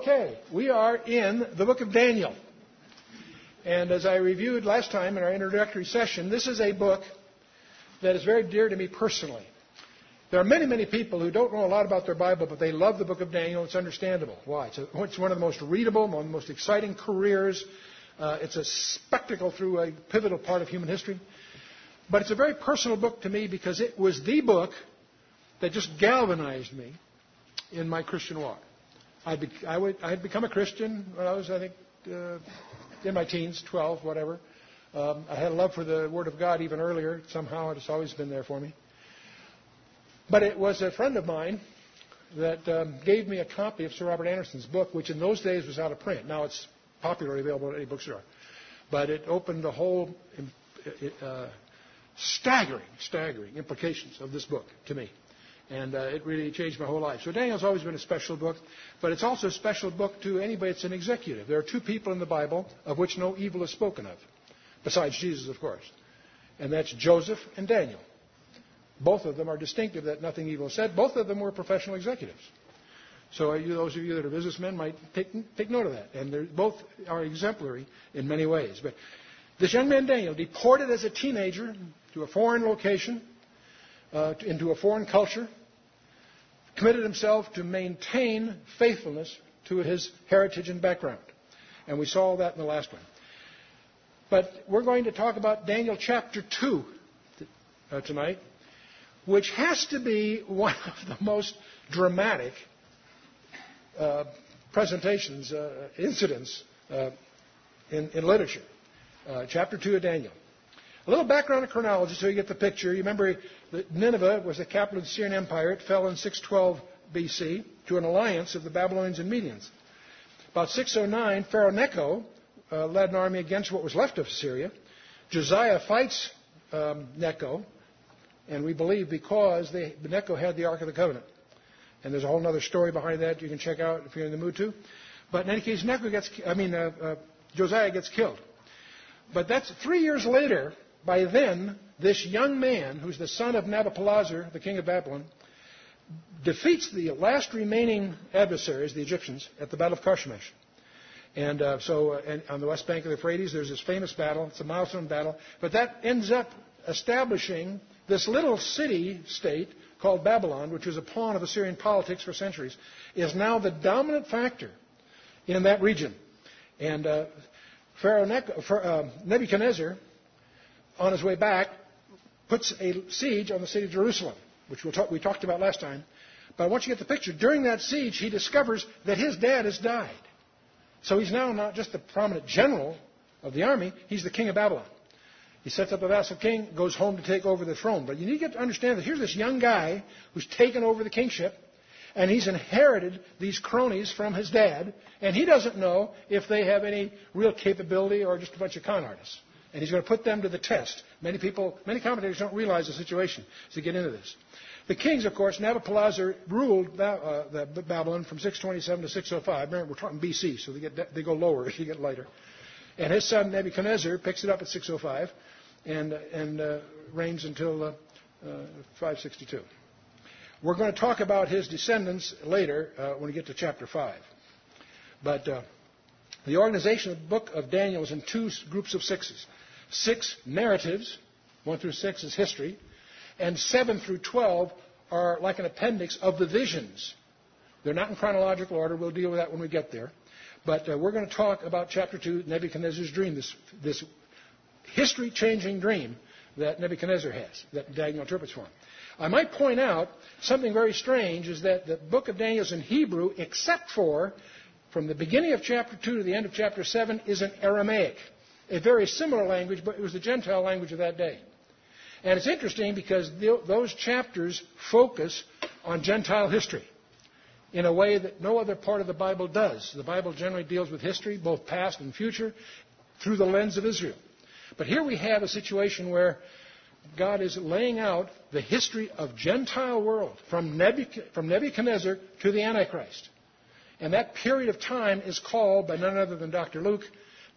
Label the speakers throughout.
Speaker 1: Okay, we are in the book of Daniel. And as I reviewed last time in our introductory session, this is a book that is very dear to me personally. There are many, many people who don't know a lot about their Bible, but they love the book of Daniel. It's understandable. Why? It's, a, it's one of the most readable, one of the most exciting careers. Uh, it's a spectacle through a pivotal part of human history. But it's a very personal book to me because it was the book that just galvanized me in my Christian walk. I, be, I, would, I had become a Christian when I was, I think, uh, in my teens, 12, whatever. Um, I had a love for the Word of God even earlier. Somehow it's always been there for me. But it was a friend of mine that um, gave me a copy of Sir Robert Anderson's book, which in those days was out of print. Now it's popularly available at any bookstore. But it opened the whole uh, staggering, staggering implications of this book to me. And uh, it really changed my whole life. So Daniel's always been a special book, but it's also a special book to anybody that's an executive. There are two people in the Bible of which no evil is spoken of, besides Jesus, of course. And that's Joseph and Daniel. Both of them are distinctive that nothing evil is said. Both of them were professional executives. So you, those of you that are businessmen might take, take note of that. And both are exemplary in many ways. But this young man, Daniel, deported as a teenager to a foreign location, uh, into a foreign culture, committed himself to maintain faithfulness to his heritage and background. And we saw that in the last one. But we're going to talk about Daniel chapter 2 uh, tonight, which has to be one of the most dramatic uh, presentations, uh, incidents uh, in, in, literature. Uh, chapter 2 of Daniel. A little background and chronology so you get the picture. You remember that Nineveh was the capital of the Assyrian Empire. It fell in 612 BC to an alliance of the Babylonians and Medians. About 609, Pharaoh Necho uh, led an army against what was left of Assyria. Josiah fights um, Necho, and we believe because they, Necho had the Ark of the Covenant. And there's a whole other story behind that you can check out if you're in the mood to. But in any case, Necho gets, I mean, uh, uh, Josiah gets killed. But that's three years later. By then, this young man, who's the son of Nabopolassar, the king of Babylon, defeats the last remaining adversaries, the Egyptians, at the Battle of Carchemish. And uh, so, uh, and on the west bank of the Euphrates, there's this famous battle. It's a milestone battle. But that ends up establishing this little city state called Babylon, which was a pawn of Assyrian politics for centuries, is now the dominant factor in that region. And uh, Pharaoh uh, Nebuchadnezzar, on his way back, puts a siege on the city of Jerusalem, which we'll talk, we talked about last time. But once you get the picture. During that siege, he discovers that his dad has died. So he's now not just the prominent general of the army, he's the king of Babylon. He sets up a vassal king, goes home to take over the throne. But you need to get to understand that here's this young guy who's taken over the kingship, and he's inherited these cronies from his dad, and he doesn't know if they have any real capability or just a bunch of con artists. And he's going to put them to the test. Many people, many commentators don't realize the situation as they get into this. The kings, of course, Nabopolassar ruled uh, Babylon from 627 to 605. Remember, we're talking BC, so they, get, they go lower as you get later. And his son Nebuchadnezzar picks it up at 605 and, and uh, reigns until uh, uh, 562. We're going to talk about his descendants later uh, when we get to chapter 5. But uh, the organization of the book of Daniel is in two groups of sixes. Six narratives, 1 through 6 is history, and 7 through 12 are like an appendix of the visions. They're not in chronological order. We'll deal with that when we get there. But uh, we're going to talk about chapter 2, Nebuchadnezzar's dream, this, this history changing dream that Nebuchadnezzar has, that Daniel interprets for him. I might point out something very strange is that the book of Daniel is in Hebrew, except for from the beginning of chapter 2 to the end of chapter 7 is in Aramaic, a very similar language, but it was the Gentile language of that day. And it's interesting because those chapters focus on Gentile history in a way that no other part of the Bible does. The Bible generally deals with history, both past and future, through the lens of Israel. But here we have a situation where God is laying out the history of Gentile world from, Nebuchadnezzar to the Antichrist. And that period of time is called by none other than Dr. Luke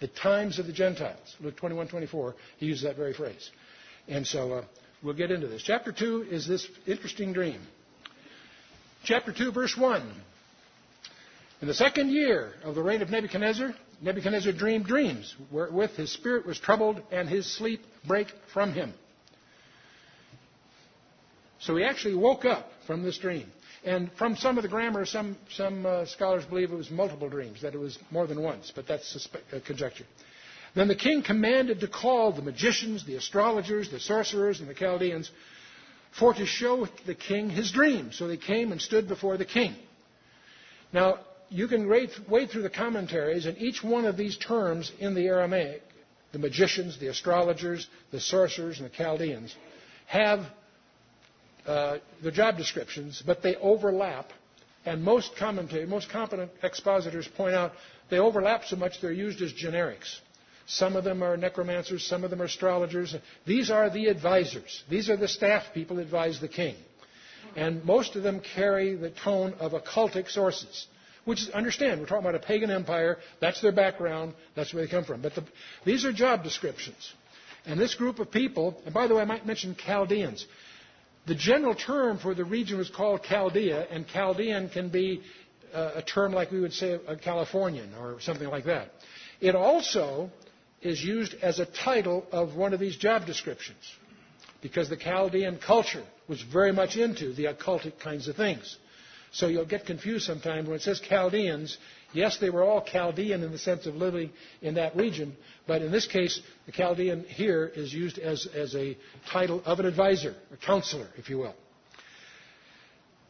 Speaker 1: the times of the Gentiles. Luke 21, 24, he uses that very phrase. And so uh, we'll get into this. Chapter 2 is this interesting dream. Chapter 2, verse 1. In the second year of the reign of Nebuchadnezzar, Nebuchadnezzar dreamed dreams wherewith his spirit was troubled and his sleep brake from him. So he actually woke up from this dream. And from some of the grammar, some, some uh, scholars believe it was multiple dreams, that it was more than once, but that's suspe- uh, conjecture. Then the king commanded to call the magicians, the astrologers, the sorcerers, and the Chaldeans for to show the king his dream. So they came and stood before the king. Now, you can wade through the commentaries, and each one of these terms in the Aramaic, the magicians, the astrologers, the sorcerers, and the Chaldeans, have uh, the job descriptions, but they overlap. And most most competent expositors point out they overlap so much they're used as generics. Some of them are necromancers, some of them are astrologers. These are the advisors. These are the staff people that advise the king. And most of them carry the tone of occultic sources. Which is, understand, we're talking about a pagan empire. That's their background. That's where they come from. But the, these are job descriptions. And this group of people, and by the way, I might mention Chaldeans. The general term for the region was called Chaldea, and Chaldean can be uh, a term like we would say a Californian or something like that. It also is used as a title of one of these job descriptions because the Chaldean culture was very much into the occultic kinds of things. So you'll get confused sometimes when it says Chaldeans. Yes, they were all Chaldean in the sense of living in that region, but in this case, the Chaldean here is used as, as a title of an advisor, a counselor, if you will.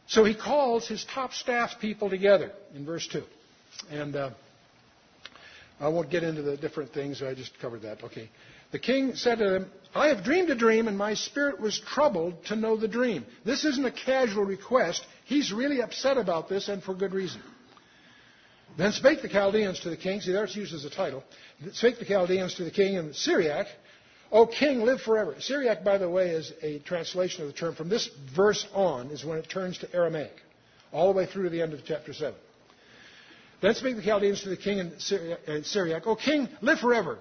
Speaker 1: So he calls his top staff people together in verse 2. And uh, I won't get into the different things. I just covered that. Okay. The king said to them, I have dreamed a dream, and my spirit was troubled to know the dream. This isn't a casual request. He's really upset about this, and for good reason. Then spake the Chaldeans to the king. See, there it's used as a title. Spake the Chaldeans to the king in Syriac, O king, live forever. Syriac, by the way, is a translation of the term. From this verse on is when it turns to Aramaic, all the way through to the end of chapter 7. Then spake the Chaldeans to the king in Syriac, O king, live forever.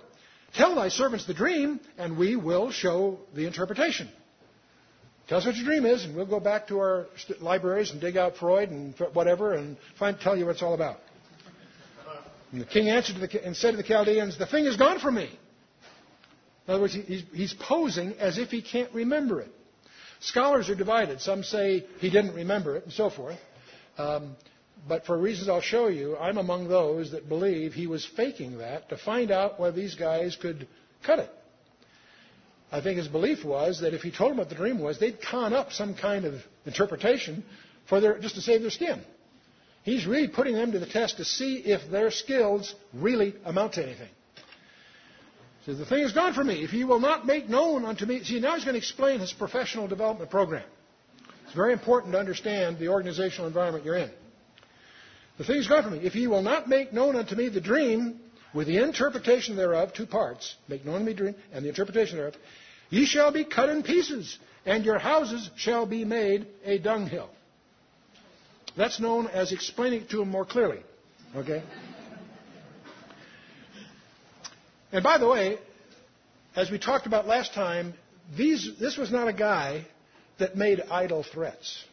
Speaker 1: Tell thy servants the dream, and we will show the interpretation. Tell us what your dream is, and we'll go back to our libraries and dig out Freud and whatever and find, tell you what it's all about. And the king answered the, and said to the Chaldeans, The thing is gone from me. In other words, he's, he's posing as if he can't remember it. Scholars are divided. Some say he didn't remember it, and so forth. Um, but for reasons I'll show you, I'm among those that believe he was faking that to find out whether these guys could cut it. I think his belief was that if he told them what the dream was, they'd con up some kind of interpretation for their, just to save their skin. He's really putting them to the test to see if their skills really amount to anything. He says, The thing is gone from me. If ye will not make known unto me. See, now he's going to explain his professional development program. It's very important to understand the organizational environment you're in. The thing is gone from me. If ye will not make known unto me the dream with the interpretation thereof, two parts, make known to me the dream and the interpretation thereof, ye shall be cut in pieces, and your houses shall be made a dunghill. That's known as explaining it to him more clearly. Okay? And by the way, as we talked about last time, these, this was not a guy that made idle threats.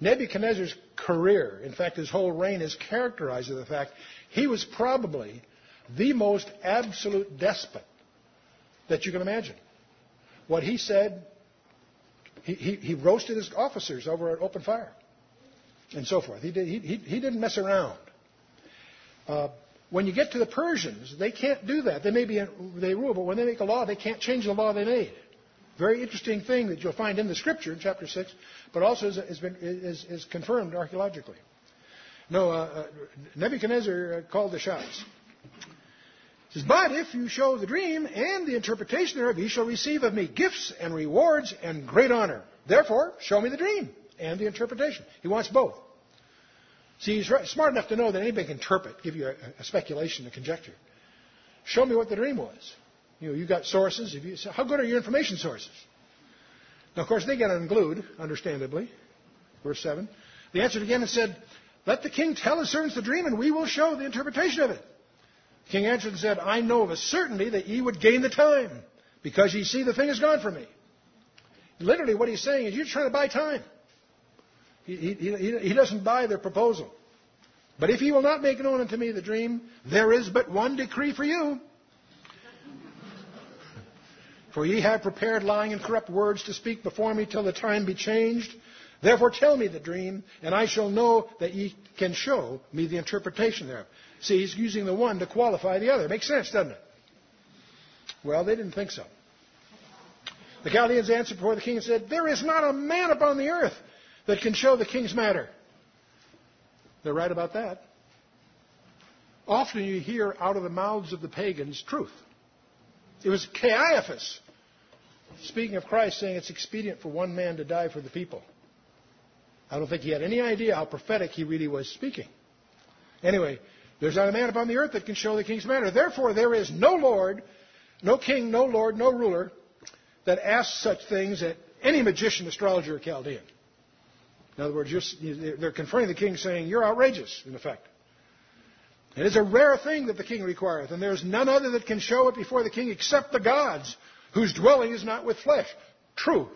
Speaker 1: Nebuchadnezzar's career, in fact, his whole reign is characterized by the fact he was probably the most absolute despot that you can imagine. What he said, he, he, he roasted his officers over an open fire and so forth. He, did, he, he didn't mess around. Uh, when you get to the Persians, they can't do that. They may be they rule, but when they make a law, they can't change the law they made. Very interesting thing that you'll find in the scripture in chapter 6, but also is, been, is, is confirmed archaeologically. No, uh, uh, Nebuchadnezzar uh, called the shots. He says, But if you show the dream and the interpretation thereof, ye shall receive of me gifts and rewards and great honor. Therefore, show me the dream and the interpretation. He wants both. See, he's smart enough to know that anybody can interpret, give you a, a speculation, a conjecture. Show me what the dream was. You know, you've got sources. You, how good are your information sources? Now, of course, they get unglued, understandably. Verse 7. The answered again and said, Let the king tell his servants the dream, and we will show the interpretation of it. The king answered and said, I know of a certainty that ye would gain the time, because ye see the thing is gone from me. Literally, what he's saying is, you're trying to buy time. He, he, he, doesn't buy their proposal. But if he will not make known unto me the dream, there is but one decree for you. For ye have prepared lying and corrupt words to speak before me till the time be changed. Therefore tell me the dream, and I shall know that ye can show me the interpretation thereof. See, he's using the one to qualify the other. Makes sense, doesn't it? Well, they didn't think so. The Chaldeans answered before the king and said, There is not a man upon the earth that can show the king's matter. They're right about that. Often you hear out of the mouths of the pagans truth. It was Caiaphas, speaking of Christ, saying it's expedient for one man to die for the people. I don't think he had any idea how prophetic he really was speaking. Anyway, there's not a man upon the earth that can show the king's matter. Therefore, there is no Lord, no king, no Lord, no ruler that asks such things at any magician, astrologer, or Chaldean. In other words, they're confronting the king saying, You're outrageous, in effect. It is a rare thing that the king requireth, and there is none other that can show it before the king except the gods, whose dwelling is not with flesh. Truth.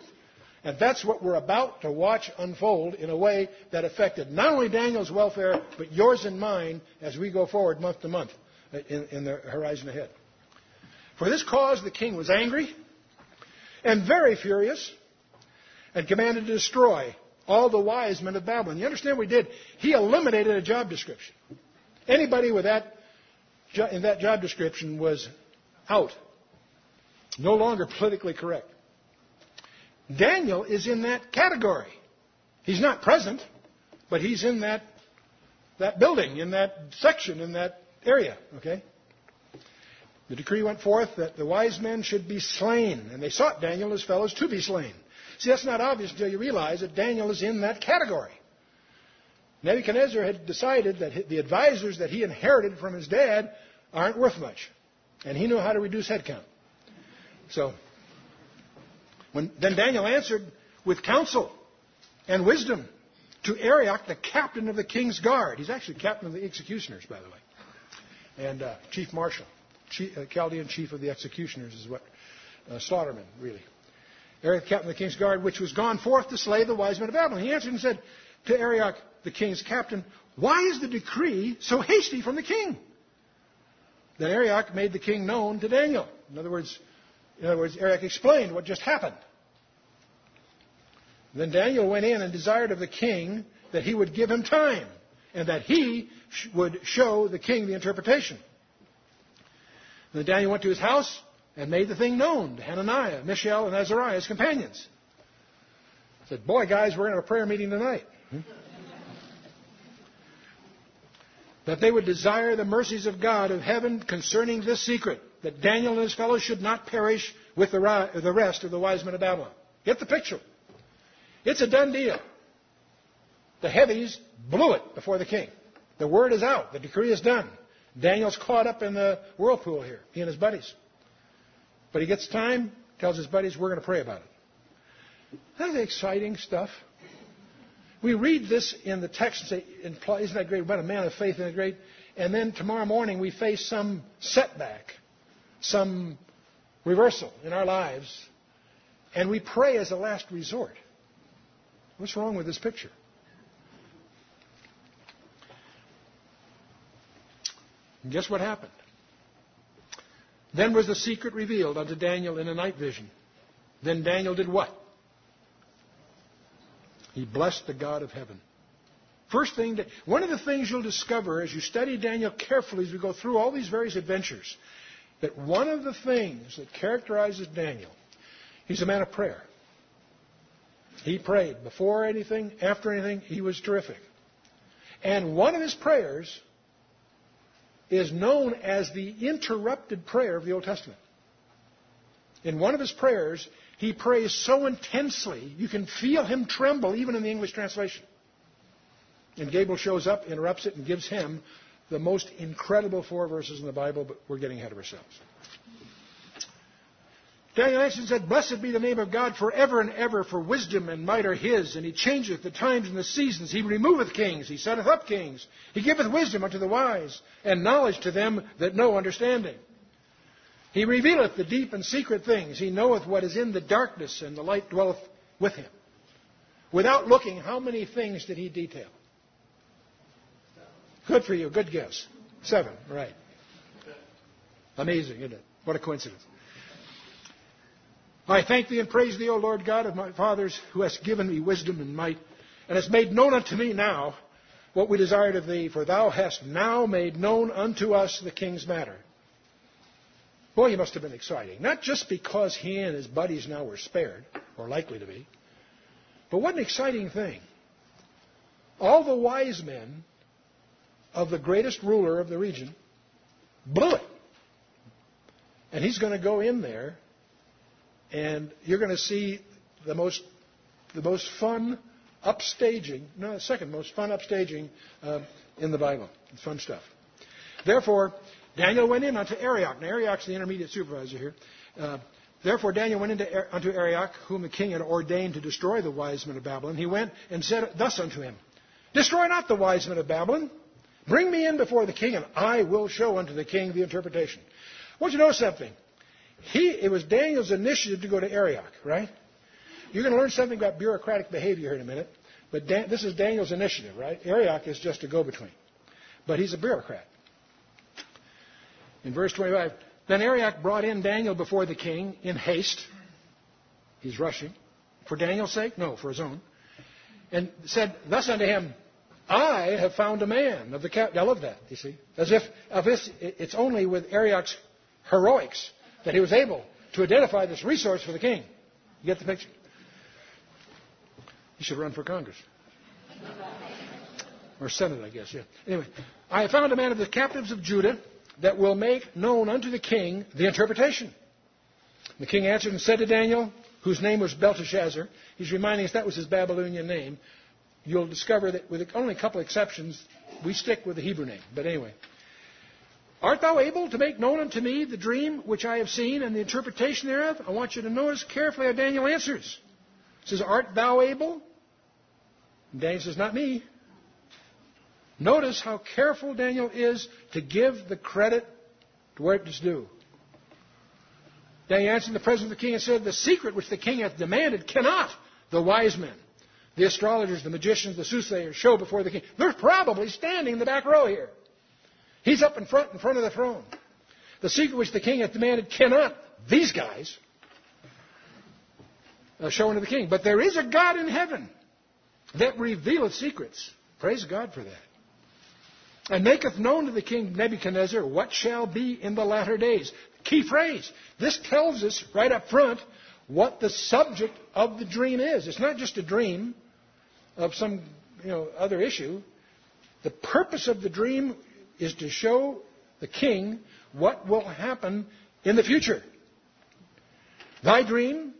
Speaker 1: And that's what we're about to watch unfold in a way that affected not only Daniel's welfare, but yours and mine as we go forward month to month uh, in, in the horizon ahead. For this cause the king was angry and very furious and commanded to destroy all the wise men of Babylon. You understand what he did? He eliminated a job description. Anybody with that in that job description was out. No longer politically correct. Daniel is in that category. He's not present, but he's in that, that building, in that section, in that area. Okay? The decree went forth that the wise men should be slain, and they sought Daniel and his fellows to be slain. See, that's not obvious until you realize that Daniel is in that category. Nebuchadnezzar had decided that the advisors that he inherited from his dad aren't worth much. And he knew how to reduce headcount. So, when, then Daniel answered with counsel and wisdom to Arioch, the captain of the king's guard. He's actually captain of the executioners, by the way, and uh, chief marshal. Chief, uh, Chaldean chief of the executioners is what uh, Slaughterman, really. Arioch, captain of the king's guard, which was gone forth to slay the wise men of Babylon. He answered and said to Arioch, the king's captain, Why is the decree so hasty from the king? Then Arioch made the king known to Daniel. In other words, in other words, Arioch explained what just happened. Then Daniel went in and desired of the king that he would give him time and that he would show the king the interpretation. then Daniel went to his house and made the thing known to Hananiah, Mishael, and Azariah, his companions. Said, Boy, guys, we're going to have a prayer meeting tonight. That they would desire the mercies of God of heaven concerning this secret, that Daniel and his fellows should not perish with the rest of the wise men of Babylon. Get the picture. It's a done deal. The heavies blew it before the king. The word is out. The decree is done. Daniel's caught up in the whirlpool here, he and his buddies. But he gets time, tells his buddies, we're going to pray about it. That's exciting stuff. We read this in the text and say, isn't that great? What a man of faith, isn't that great? And then tomorrow morning we face some setback, some reversal in our lives, and we pray as a last resort. What's wrong with this picture? And guess what happened? Then was the secret revealed unto Daniel in a night vision. Then Daniel did what? He blessed the God of heaven. First thing, that, one of the things you'll discover as you study Daniel carefully as we go through all these various adventures, that one of the things that characterizes Daniel, he's a man of prayer. He prayed before anything, after anything, he was terrific. And one of his prayers is known as the interrupted prayer of the Old Testament. In one of his prayers, he prays so intensely, you can feel him tremble even in the English translation. And Gabriel shows up, interrupts it, and gives him the most incredible four verses in the Bible, but we're getting ahead of ourselves. Daniel answered and said, Blessed be the name of God forever and ever, for wisdom and might are his, and he changeth the times and the seasons. He removeth kings, he setteth up kings. He giveth wisdom unto the wise, and knowledge to them that know understanding. He revealeth the deep and secret things. He knoweth what is in the darkness, and the light dwelleth with him. Without looking, how many things did he detail? Good for you. Good guess. Seven. Right. Amazing, isn't it? What a coincidence. I thank thee and praise thee, O Lord God of my fathers, who hast given me wisdom and might, and hast made known unto me now what we desired of thee, for thou hast now made known unto us the king's matter. Boy, he must have been exciting. Not just because he and his buddies now were spared, or likely to be, but what an exciting thing. All the wise men of the greatest ruler of the region blew it. And he's going to go in there, and you're going to see the most, the most fun upstaging, no, second most fun upstaging uh, in the Bible. It's fun stuff. Therefore, Daniel went in unto Arioch. Now, Arioch's the intermediate supervisor here. Uh, Therefore, Daniel went into, unto Arioch, whom the king had ordained to destroy the wise men of Babylon. He went and said thus unto him Destroy not the wise men of Babylon. Bring me in before the king, and I will show unto the king the interpretation. I want you to know something. He, it was Daniel's initiative to go to Arioch, right? You're going to learn something about bureaucratic behavior here in a minute. But Dan, this is Daniel's initiative, right? Arioch is just a go-between. But he's a bureaucrat. In verse 25, then Arioch brought in Daniel before the king in haste. He's rushing. For Daniel's sake? No, for his own. And said thus unto him, I have found a man of the cap. I love that, you see. As if, of this, it's only with Arioch's heroics that he was able to identify this resource for the king. You get the picture? He should run for Congress. or Senate, I guess, yeah. Anyway, I have found a man of the captives of Judah that will make known unto the king the interpretation. The king answered and said to Daniel, whose name was Belteshazzar, he's reminding us that was his Babylonian name. You'll discover that with only a couple of exceptions, we stick with the Hebrew name. But anyway, Art thou able to make known unto me the dream which I have seen and the interpretation thereof? I want you to notice carefully how Daniel answers. He says, Art thou able? And Daniel says, Not me. Notice how careful Daniel is to give the credit to where it is due. Daniel answered the presence of the king and said, The secret which the king hath demanded cannot the wise men, the astrologers, the magicians, the soothsayers show before the king. They're probably standing in the back row here. He's up in front, in front of the throne. The secret which the king hath demanded cannot these guys uh, show unto the king. But there is a God in heaven that revealeth secrets. Praise God for that and maketh known to the king Nebuchadnezzar what shall be in the latter days. Key phrase. This tells us right up front what the subject of the dream is. It's not just a dream of some you know, other issue. The purpose of the dream is to show the king what will happen in the future. Thy dream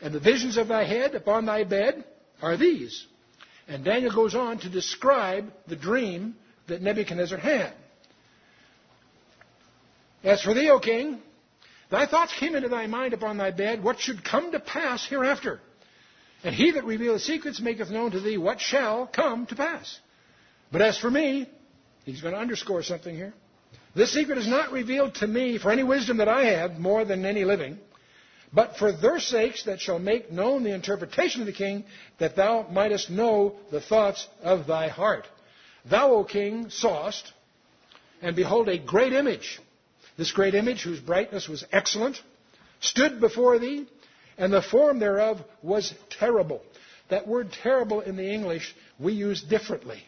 Speaker 1: and the visions of thy head upon thy bed are these. And Daniel goes on to describe the dream that Nebuchadnezzar had. As for thee, O king, thy thoughts came into thy mind upon thy bed, what should come to pass hereafter. And he that revealeth secrets maketh known to thee what shall come to pass. But as for me, he's going to underscore something here. This secret is not revealed to me for any wisdom that I have more than any living, but for their sakes that shall make known the interpretation of the king, that thou mightest know the thoughts of thy heart. Thou, O king, sawest, and behold, a great image. This great image, whose brightness was excellent, stood before thee, and the form thereof was terrible. That word terrible in the English we use differently.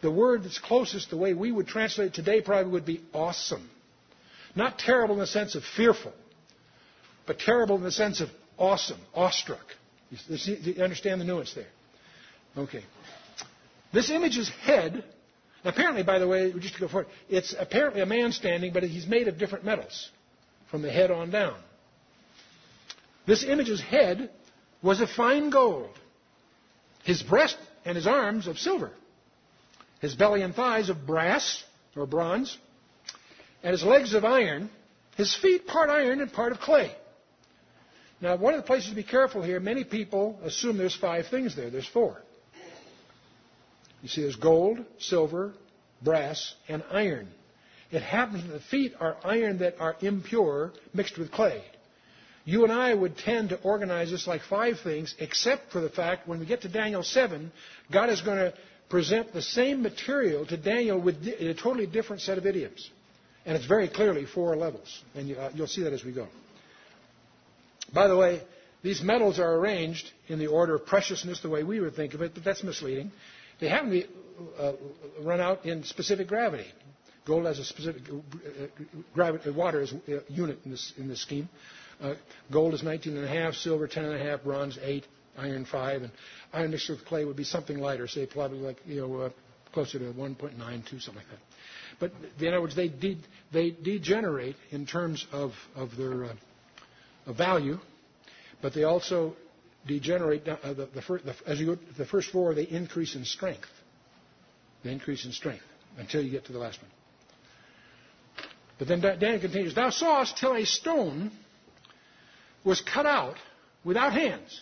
Speaker 1: The word that's closest, the way we would translate it today, probably would be awesome. Not terrible in the sense of fearful, but terrible in the sense of awesome, awestruck. You understand the nuance there? Okay. This image's head, apparently, by the way, just to go forward, it's apparently a man standing, but he's made of different metals from the head on down. This image's head was of fine gold, his breast and his arms of silver, his belly and thighs of brass or bronze, and his legs of iron, his feet part iron and part of clay. Now, one of the places to be careful here, many people assume there's five things there. There's four. You see, there's gold, silver, brass, and iron. It happens that the feet are iron that are impure, mixed with clay. You and I would tend to organize this like five things, except for the fact when we get to Daniel 7, God is going to present the same material to Daniel with a totally different set of idioms. And it's very clearly four levels. And you, uh, you'll see that as we go. By the way, these metals are arranged in the order of preciousness, the way we would think of it, but that's misleading. They happen to be, uh, run out in specific gravity. Gold has a specific uh, gravity, water is a unit in this, in this scheme. Uh, gold is 19.5, silver 10.5, bronze 8, iron 5, and iron mixed with clay would be something lighter, say probably like you know uh, closer to 1.92, something like that. But in other words, they de- they degenerate in terms of of their uh, of value, but they also degenerate. Uh, the, the, fir- the, as you go the first four, they increase in strength. They increase in strength until you get to the last one. But then Daniel continues, Thou sawest till a stone was cut out without hands.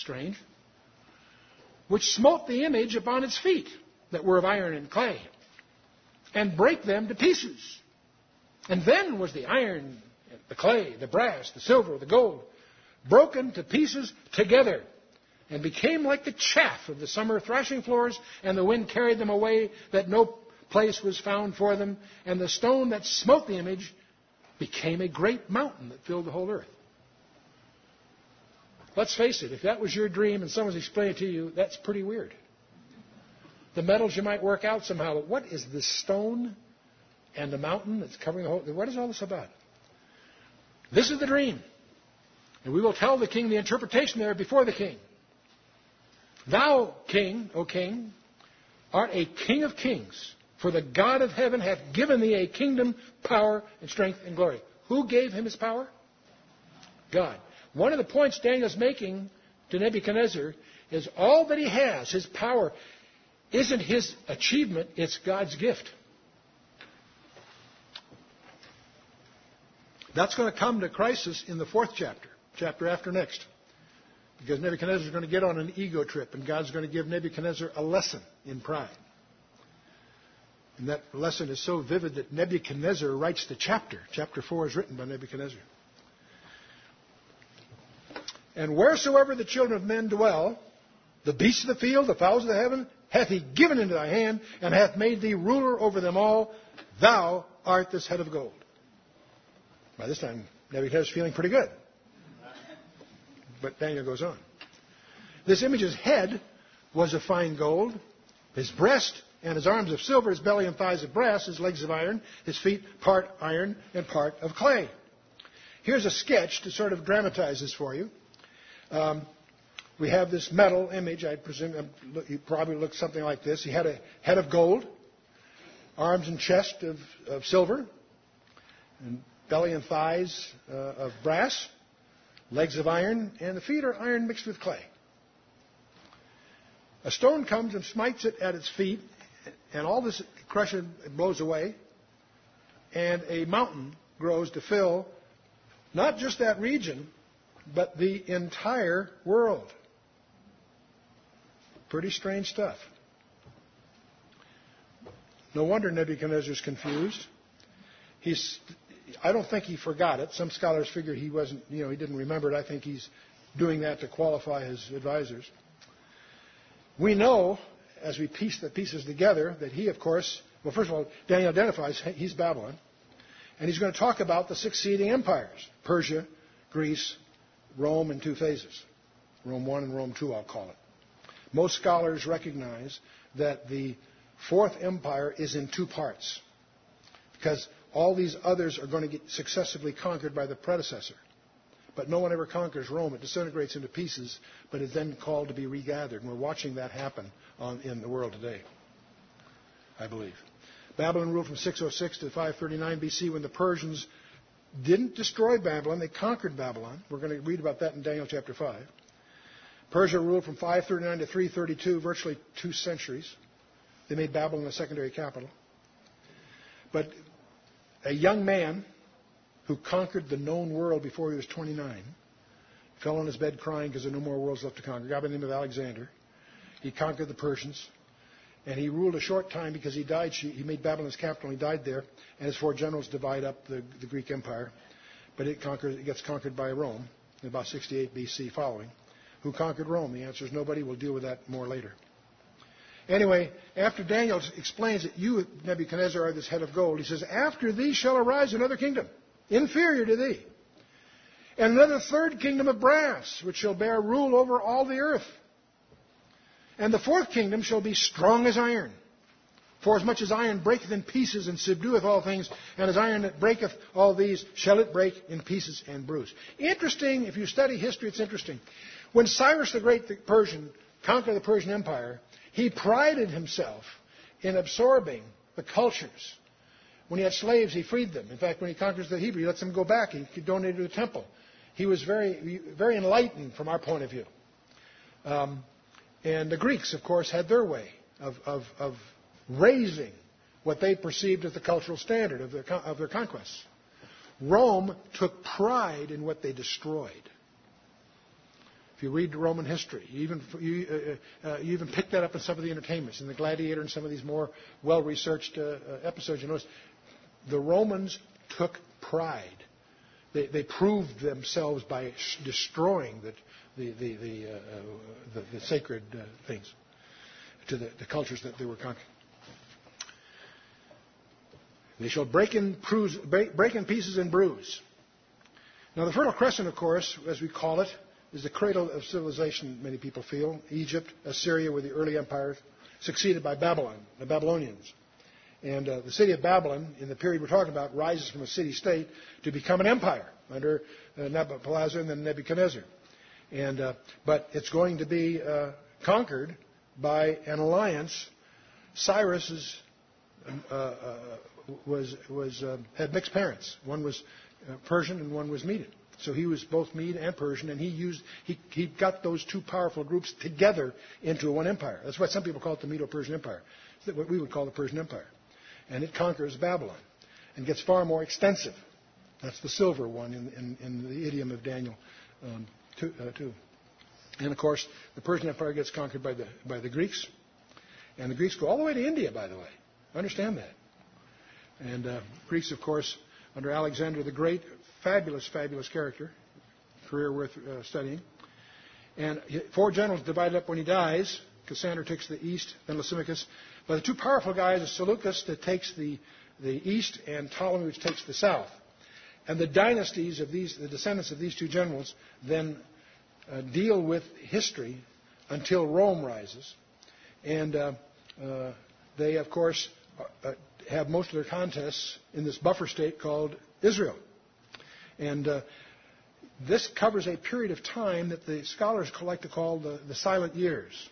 Speaker 1: Strange. Which smote the image upon its feet that were of iron and clay, and brake them to pieces. And then was the iron, the clay, the brass, the silver, the gold, broken to pieces together, and became like the chaff of the summer thrashing floors, and the wind carried them away, that no place was found for them, and the stone that smote the image became a great mountain that filled the whole earth. Let's face it, if that was your dream and someone's explaining it to you, that's pretty weird. The metals you might work out somehow, but what is this stone and the mountain that's covering the whole? What is all this about? This is the dream. And we will tell the king the interpretation there before the king. Thou, king, O king, art a king of kings, for the God of heaven hath given thee a kingdom, power, and strength and glory. Who gave him his power? God. One of the points Daniel's making to Nebuchadnezzar is all that he has, his power, isn't his achievement, it's God's gift. That's going to come to crisis in the fourth chapter, chapter after next. Because Nebuchadnezzar is going to get on an ego trip, and God's going to give Nebuchadnezzar a lesson in pride. And that lesson is so vivid that Nebuchadnezzar writes the chapter. Chapter 4 is written by Nebuchadnezzar. And wheresoever the children of men dwell, the beasts of the field, the fowls of the heaven, hath he given into thy hand, and hath made thee ruler over them all. Thou art this head of gold. By this time, Nebuchadnezzar's feeling pretty good. But Daniel goes on. This image's head was of fine gold, his breast and his arms of silver, his belly and thighs of brass, his legs of iron, his feet part iron and part of clay. Here's a sketch to sort of dramatize this for you. Um, we have this metal image. I presume um, he probably looked something like this. He had a head of gold, arms and chest of, of silver, and belly and thighs uh, of brass, legs of iron, and the feet are iron mixed with clay. A stone comes and smites it at its feet, and all this crushes blows away, and a mountain grows to fill not just that region, but the entire world. Pretty strange stuff. No wonder Nebuchadnezzar's confused. He's, I don't think he forgot it. Some scholars figure he wasn't, you know, he didn't remember it. I think he's doing that to qualify his advisors. We know, as we piece the pieces together, that he, of course, well, first of all, Daniel identifies he's Babylon. And he's going to talk about the succeeding empires Persia, Greece, Rome in two phases. Rome 1 and Rome 2, I'll call it. Most scholars recognize that the Fourth Empire is in two parts because all these others are going to get successively conquered by the predecessor. But no one ever conquers Rome. It disintegrates into pieces, but is then called to be regathered. And we're watching that happen on, in the world today, I believe. Babylon ruled from 606 to 539 BC when the Persians didn't destroy Babylon, they conquered Babylon. We're going to read about that in Daniel chapter 5. Persia ruled from 539 to 332, virtually two centuries. They made Babylon a secondary capital. But a young man who conquered the known world before he was 29 fell on his bed crying because there are no more worlds left to conquer. A guy by the name of Alexander. He conquered the Persians. And he ruled a short time because he died. He made Babylon his capital. And he died there. And his four generals divide up the, the Greek Empire. But it, it gets conquered by Rome in about 68 BC following. Who conquered Rome? The answer is nobody. We'll deal with that more later. Anyway, after Daniel explains that you, Nebuchadnezzar, are this head of gold, he says, After thee shall arise another kingdom, inferior to thee, and another third kingdom of brass, which shall bear rule over all the earth. And the fourth kingdom shall be strong as iron. For as much as iron breaketh in pieces and subdueth all things, and as iron that breaketh all these, shall it break in pieces and bruise. Interesting, if you study history, it's interesting. When Cyrus the Great, the Persian, conquered the Persian Empire, he prided himself in absorbing the cultures. When he had slaves, he freed them. In fact, when he conquers the Hebrew, he lets them go back. He donated to the temple. He was very, very enlightened from our point of view. Um, and the Greeks, of course, had their way of, of, of raising what they perceived as the cultural standard of their, of their conquests. Rome took pride in what they destroyed. If you read Roman history, you even, you, uh, uh, you even pick that up in some of the entertainments, in the Gladiator and some of these more well researched uh, uh, episodes. You notice the Romans took pride. They, they proved themselves by destroying the, the, the, the, uh, uh, the, the sacred things to the, the cultures that they were conquering. They shall break in, bruise, break, break in pieces and bruise. Now, the Fertile Crescent, of course, as we call it, is the cradle of civilization, many people feel. Egypt, Assyria were the early empires, succeeded by Babylon, the Babylonians. And uh, the city of Babylon, in the period we're talking about, rises from a city state to become an empire under uh, Nabopolassar and then Nebuchadnezzar. And, uh, but it's going to be uh, conquered by an alliance. Cyrus is uh, uh, was, was, uh, had mixed parents. One was uh, Persian and one was Median. So he was both Mede and Persian, and he used he, he got those two powerful groups together into one empire. That's why some people call it the Medo-Persian Empire. It's what we would call the Persian Empire, and it conquers Babylon and gets far more extensive. That's the silver one in, in, in the idiom of Daniel um, two, uh, two. And of course, the Persian Empire gets conquered by the by the Greeks, and the Greeks go all the way to India. By the way, understand that. And uh, Greeks, of course, under Alexander the Great, fabulous, fabulous character, career worth uh, studying. And four generals divided up when he dies. Cassander takes the east, then Lysimachus. But the two powerful guys are Seleucus that takes the, the east and Ptolemy which takes the south. And the dynasties of these, the descendants of these two generals, then uh, deal with history until Rome rises. And uh, uh, they, of course, uh, have most of their contests in this buffer state called Israel. And uh, this covers a period of time that the scholars like to call the, the silent years,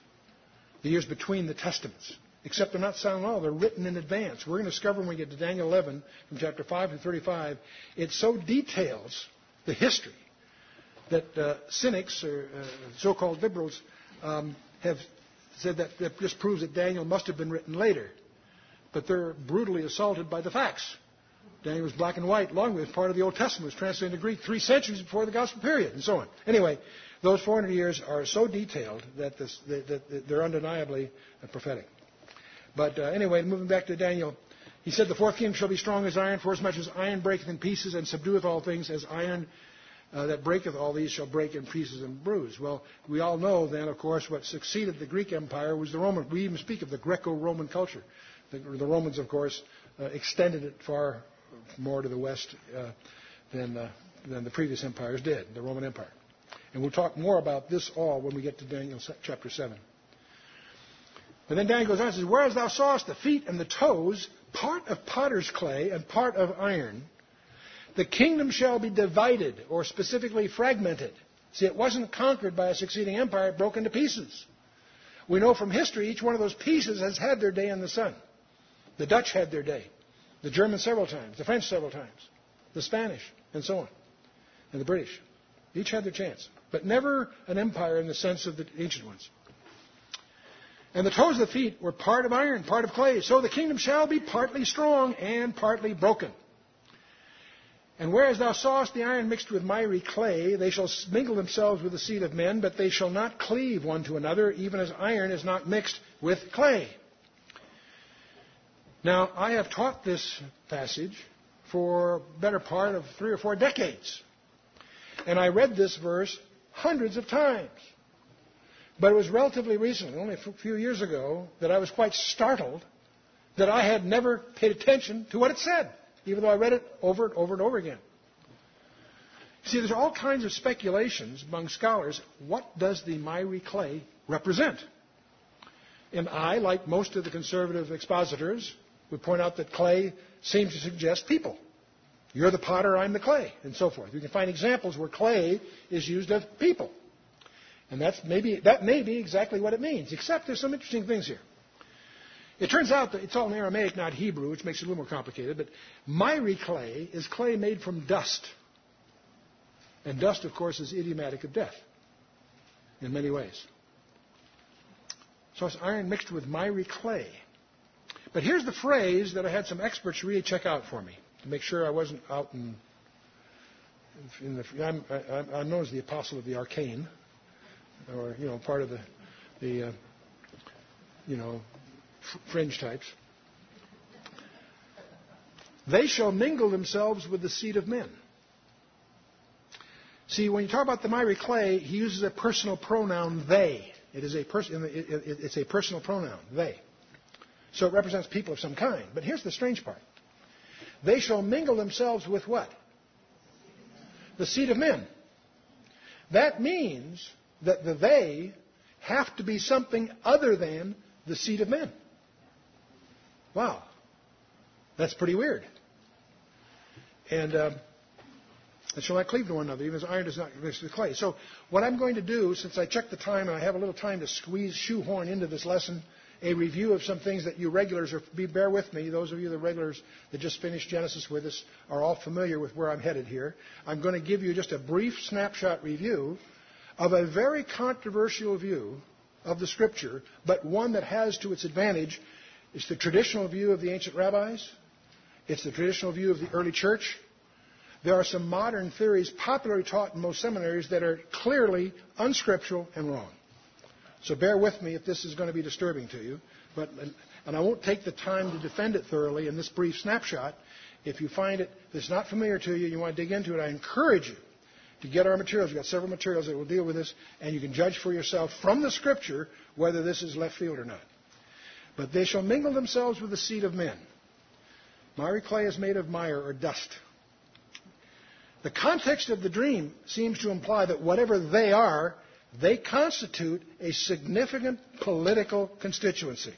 Speaker 1: the years between the testaments. Except they're not at all, they're written in advance. We're going to discover when we get to Daniel 11, from chapter 5 to 35, it so details the history that uh, cynics or uh, so called liberals um, have said that, that just proves that Daniel must have been written later but they're brutally assaulted by the facts. Daniel was black and white, long with part of the Old Testament was translated into Greek three centuries before the Gospel period, and so on. Anyway, those 400 years are so detailed that, this, that, that they're undeniably prophetic. But uh, anyway, moving back to Daniel, he said, The fourth kingdom shall be strong as iron, for as much as iron breaketh in pieces and subdueth all things, as iron uh, that breaketh all these shall break in pieces and bruise. Well, we all know then, of course, what succeeded the Greek Empire was the Roman. We even speak of the Greco-Roman culture. The, the Romans, of course, uh, extended it far more to the west uh, than, uh, than the previous empires did, the Roman Empire. And we'll talk more about this all when we get to Daniel chapter 7. But then Daniel goes on and says, Whereas thou sawest the feet and the toes, part of potter's clay and part of iron, the kingdom shall be divided, or specifically fragmented. See, it wasn't conquered by a succeeding empire, it broke into pieces. We know from history each one of those pieces has had their day in the sun. The Dutch had their day. The Germans several times. The French several times. The Spanish, and so on. And the British. Each had their chance. But never an empire in the sense of the ancient ones. And the toes of the feet were part of iron, part of clay. So the kingdom shall be partly strong and partly broken. And whereas thou sawest the iron mixed with miry clay, they shall mingle themselves with the seed of men, but they shall not cleave one to another, even as iron is not mixed with clay. Now, I have taught this passage for a better part of three or four decades. And I read this verse hundreds of times. But it was relatively recently, only a few years ago, that I was quite startled that I had never paid attention to what it said, even though I read it over and over and over again. See, there's all kinds of speculations among scholars. What does the miry clay represent? And I, like most of the conservative expositors, would point out that clay seems to suggest people. You're the potter, I'm the clay, and so forth. You can find examples where clay is used of people. And that's maybe, that may be exactly what it means, except there's some interesting things here. It turns out that it's all in Aramaic, not Hebrew, which makes it a little more complicated, but miry clay is clay made from dust. And dust, of course, is idiomatic of death in many ways. So it's iron mixed with miry clay. But here's the phrase that I had some experts really check out for me to make sure I wasn't out in. in the, I'm, I'm, known as the apostle of the arcane, or you know, part of the the uh, you know fringe types. They shall mingle themselves with the seed of men. See, when you talk about the miry clay, he uses a personal pronoun they. It is a pers- it's a personal pronoun, they. So it represents people of some kind. But here's the strange part. They shall mingle themselves with what? The seed of men. That means that the they have to be something other than the seed of men. Wow. That's pretty weird. And uh, and shall not cleave to one another, even as iron does not mix with clay. So what I'm going to do, since I checked the time and I have a little time to squeeze, shoehorn into this lesson, a review of some things that you regulars are, be, bear with me, those of you the regulars that just finished Genesis with us are all familiar with where I'm headed here. I'm going to give you just a brief snapshot review of a very controversial view of the scripture, but one that has to its advantage. It's the traditional view of the ancient rabbis. It's the traditional view of the early church. There are some modern theories popularly taught in most seminaries that are clearly unscriptural and wrong. So bear with me if this is going to be disturbing to you. But, and I won't take the time to defend it thoroughly in this brief snapshot. If you find it that's not familiar to you, you want to dig into it, I encourage you to get our materials. We've got several materials that will deal with this, and you can judge for yourself from the Scripture whether this is left field or not. But they shall mingle themselves with the seed of men. Miry clay is made of mire or dust. The context of the dream seems to imply that whatever they are, they constitute a significant political constituency.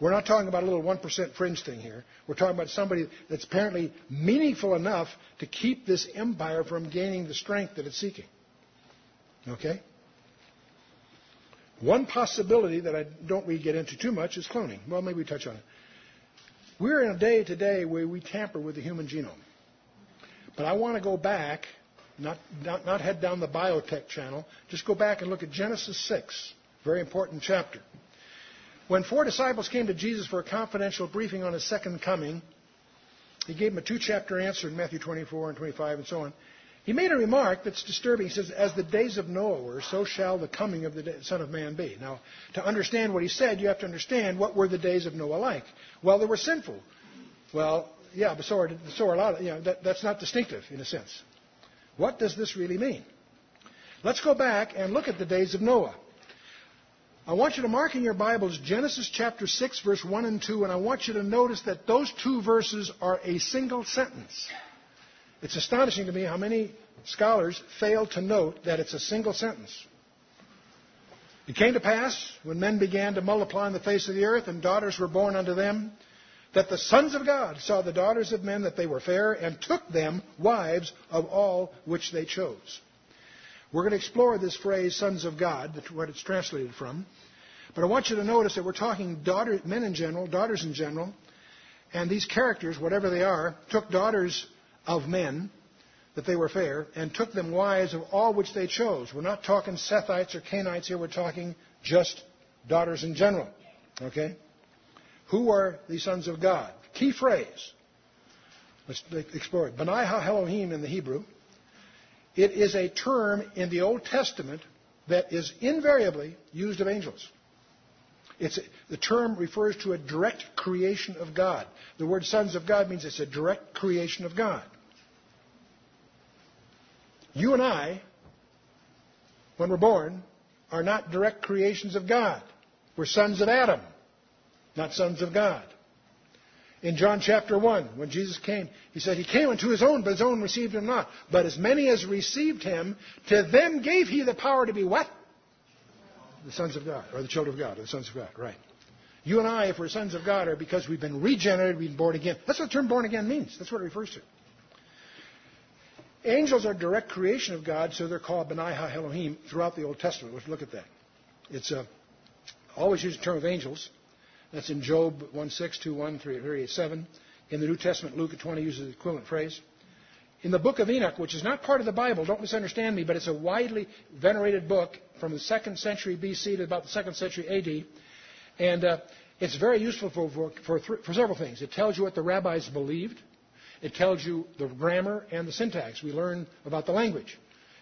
Speaker 1: We're not talking about a little 1% fringe thing here. We're talking about somebody that's apparently meaningful enough to keep this empire from gaining the strength that it's seeking. Okay? One possibility that I don't really get into too much is cloning. Well, maybe we touch on it. We're in a day today where we tamper with the human genome. But I want to go back, not, not, not head down the biotech channel, just go back and look at Genesis 6, very important chapter. When four disciples came to Jesus for a confidential briefing on his second coming, he gave them a two chapter answer in Matthew 24 and 25 and so on. He made a remark that's disturbing. He says, As the days of Noah were, so shall the coming of the Son of Man be. Now, to understand what he said, you have to understand what were the days of Noah like. Well, they were sinful. Well, yeah, but so are, so are a lot of, you know, that, that's not distinctive in a sense. What does this really mean? Let's go back and look at the days of Noah. I want you to mark in your Bibles Genesis chapter 6, verse 1 and 2, and I want you to notice that those two verses are a single sentence. It's astonishing to me how many scholars fail to note that it's a single sentence. It came to pass, when men began to multiply on the face of the earth, and daughters were born unto them, that the sons of God saw the daughters of men that they were fair and took them wives of all which they chose. We're going to explore this phrase, sons of God, what it's translated from. But I want you to notice that we're talking daughter, men in general, daughters in general, and these characters, whatever they are, took daughters of men that they were fair and took them wives of all which they chose. We're not talking Sethites or Canaanites here, we're talking just daughters in general. Okay? Who are the sons of God? Key phrase. Let's explore it. Benai Elohim in the Hebrew. It is a term in the Old Testament that is invariably used of angels. It's, the term refers to a direct creation of God. The word sons of God means it's a direct creation of God. You and I, when we're born, are not direct creations of God. We're sons of Adam, not sons of God. In John chapter 1, when Jesus came, he said, He came unto his own, but his own received him not. But as many as received him, to them gave he the power to be what? The sons of God, or the children of God, or the sons of God, right. You and I, if we're sons of God, are because we've been regenerated, we've been born again. That's what the term born again means. That's what it refers to. Angels are direct creation of God, so they're called B'nai Ha-Elohim throughout the Old Testament. Let's look at that. It's uh, always used the term of angels. That's in Job 1 6, 2 1, 3, 7. In the New Testament, Luke 20 uses the equivalent phrase. In the book of Enoch, which is not part of the Bible, don't misunderstand me, but it's a widely venerated book from the second century BC to about the second century AD. And uh, it's very useful for, for, for, for several things. It tells you what the rabbis believed. It tells you the grammar and the syntax. We learn about the language.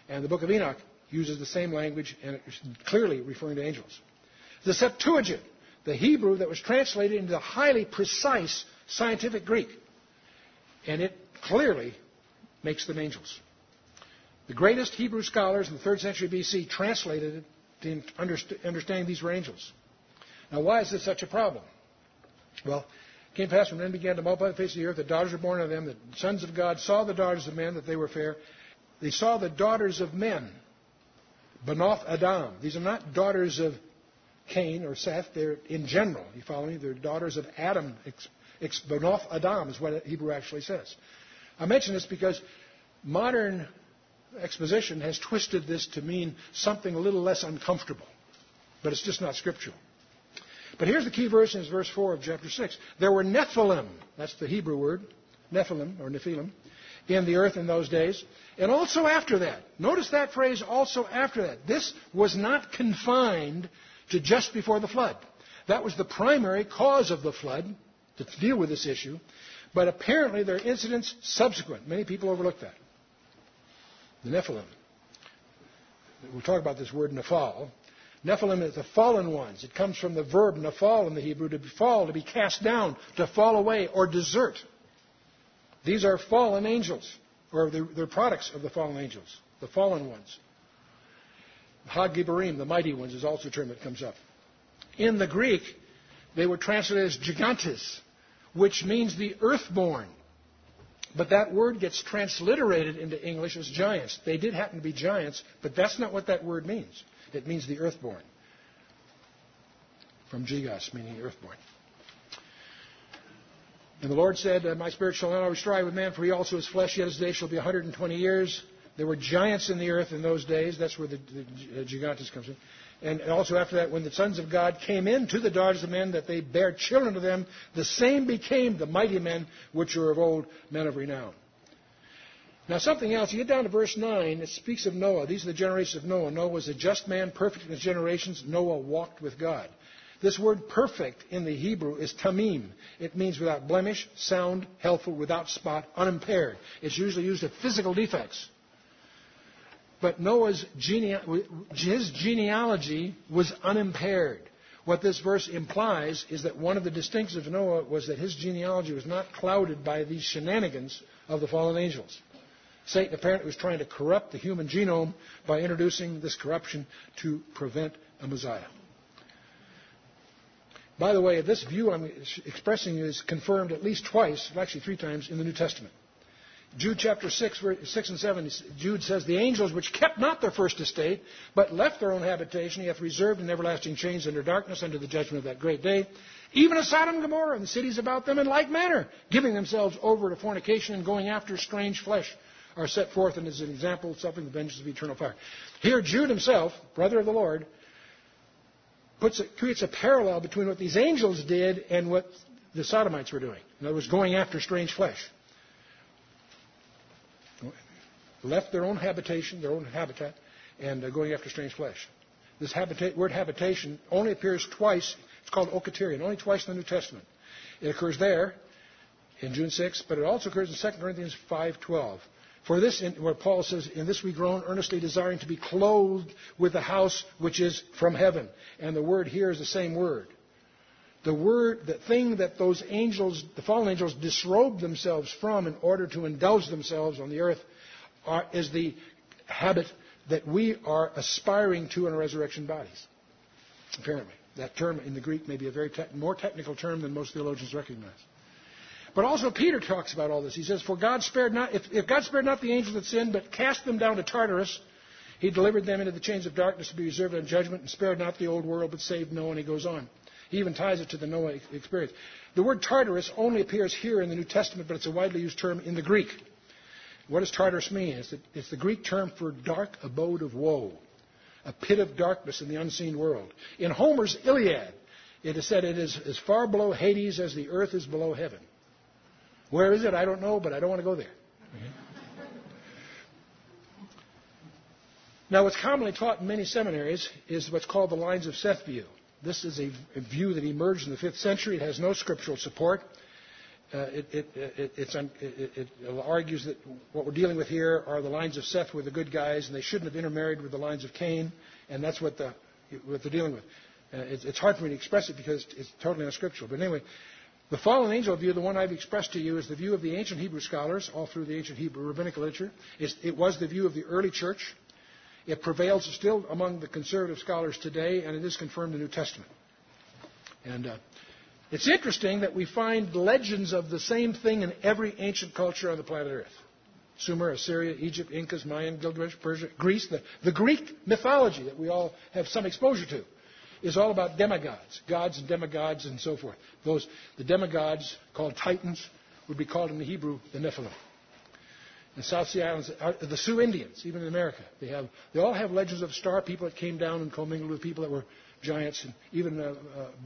Speaker 1: And the book of Enoch uses the same language and clearly referring to angels. The Septuagint the Hebrew that was translated into highly precise scientific Greek. And it clearly makes them angels. The greatest Hebrew scholars in the 3rd century BC translated it to understand these were angels. Now, why is this such a problem? Well, it came past when men began to multiply the face of the earth, the daughters were born of them, the sons of God saw the daughters of men, that they were fair. They saw the daughters of men, Benoth Adam. These are not daughters of Cain or Seth. They're in general. You follow me? They're daughters of Adam. Benoth Adam is what Hebrew actually says. I mention this because modern exposition has twisted this to mean something a little less uncomfortable, but it's just not scriptural. But here's the key verse in verse 4 of chapter 6. There were Nephilim, that's the Hebrew word, Nephilim or Nephilim, in the earth in those days. And also after that. Notice that phrase, also after that. This was not confined to just before the flood. That was the primary cause of the flood to deal with this issue. But apparently there are incidents subsequent. Many people overlook that. The Nephilim. We'll talk about this word Nephal. Nephilim is the fallen ones. It comes from the verb nephal in the Hebrew, to fall, to be cast down, to fall away, or desert. These are fallen angels, or they're, products of the fallen angels, the fallen ones. Hagibarim, the mighty ones, is also a term that comes up. In the Greek, they were translated as gigantes, which means the earthborn. But that word gets transliterated into English as giants. They did happen to be giants, but that's not what that word means. It means the earthborn. From gigas, meaning earthborn. And the Lord said, My spirit shall not always strive with man, for he also is flesh, yet his day shall be 120 years. There were giants in the earth in those days. That's where the, the uh, gigantes comes in. And also after that, when the sons of God came in to the daughters of men, that they bare children to them, the same became the mighty men which were of old, men of renown. Now something else, you get down to verse 9, it speaks of Noah. These are the generations of Noah. Noah was a just man, perfect in his generations. Noah walked with God. This word perfect in the Hebrew is tamim. It means without blemish, sound, healthful, without spot, unimpaired. It's usually used of physical defects. But Noah's his genealogy was unimpaired. What this verse implies is that one of the distinctions of Noah was that his genealogy was not clouded by these shenanigans of the fallen angels. Satan apparently was trying to corrupt the human genome by introducing this corruption to prevent a Messiah. By the way, this view I'm expressing is confirmed at least twice, actually three times, in the New Testament. Jude chapter 6, 6 and 7, Jude says, The angels which kept not their first estate, but left their own habitation, he hath reserved in everlasting chains under darkness under the judgment of that great day, even as Sodom and Gomorrah and the cities about them in like manner, giving themselves over to fornication and going after strange flesh, are set forth and as an example suffering the vengeance of eternal fire. Here, Jude himself, brother of the Lord, puts a, creates a parallel between what these angels did and what the Sodomites were doing. In other words, going after strange flesh left their own habitation, their own habitat, and uh, going after strange flesh. This habita- word habitation only appears twice. It's called oiketerion, only twice in the New Testament. It occurs there in Jude 6, but it also occurs in 2 Corinthians 5:12. For this, where Paul says, "In this we groan, earnestly desiring to be clothed with the house which is from heaven." And the word here is the same word. The word, the thing that those angels, the fallen angels, disrobed themselves from in order to indulge themselves on the earth are, is the habit, that we are aspiring to in our resurrection bodies. Apparently. That term in the Greek may be a very te- more technical term than most theologians recognize. But also Peter talks about all this. He says, For God spared not, if, if God spared not the angels that sinned, but cast them down to Tartarus, he delivered them into the chains of darkness to be reserved on judgment, and spared not the old world, but saved Noah, and he goes on. He even ties it to the Noah experience. The word Tartarus only appears here in the New Testament, but it's a widely used term in the Greek. What does Tartarus mean? It's the, it's the Greek term for dark abode of woe, a pit of darkness in the unseen world. In Homer's Iliad, it is said it is as far below Hades as the earth is below heaven. Where is it? I don't know, but I don't want to go there. Mm-hmm. Now, what's commonly taught in many seminaries is what's called the lines of Seth view. This is a, a view that emerged in the 5th century. It has no scriptural support. Uh, it, argues that what we're dealing with here are the lines of Seth were the good guys, and they shouldn't have intermarried with the lines of Cain, and that's what, the, what they're dealing with. Uh, it's hard for me to express it because it's totally unscriptural. But anyway, the fallen angel view, the one I've expressed to you, is the view of the ancient Hebrew scholars, all through the ancient Hebrew rabbinic literature. It was the view of the early church. It prevails still among the conservative scholars today, and it is confirmed in the New Testament. And uh, it's interesting that we find legends of the same thing in every ancient culture on the planet Earth. Sumer, Assyria, Egypt, Incas, Mayan, Gilgamesh, Persia, Greece. The, the Greek mythology that we all have some exposure to is all about demigods, gods and demigods and so forth. Those, the demigods called titans would be called in the Hebrew the Nephilim in South Sea Islands, uh, the Sioux Indians, even in America, they have they all have legends of star people that came down and commingled with people that were giants, and even uh,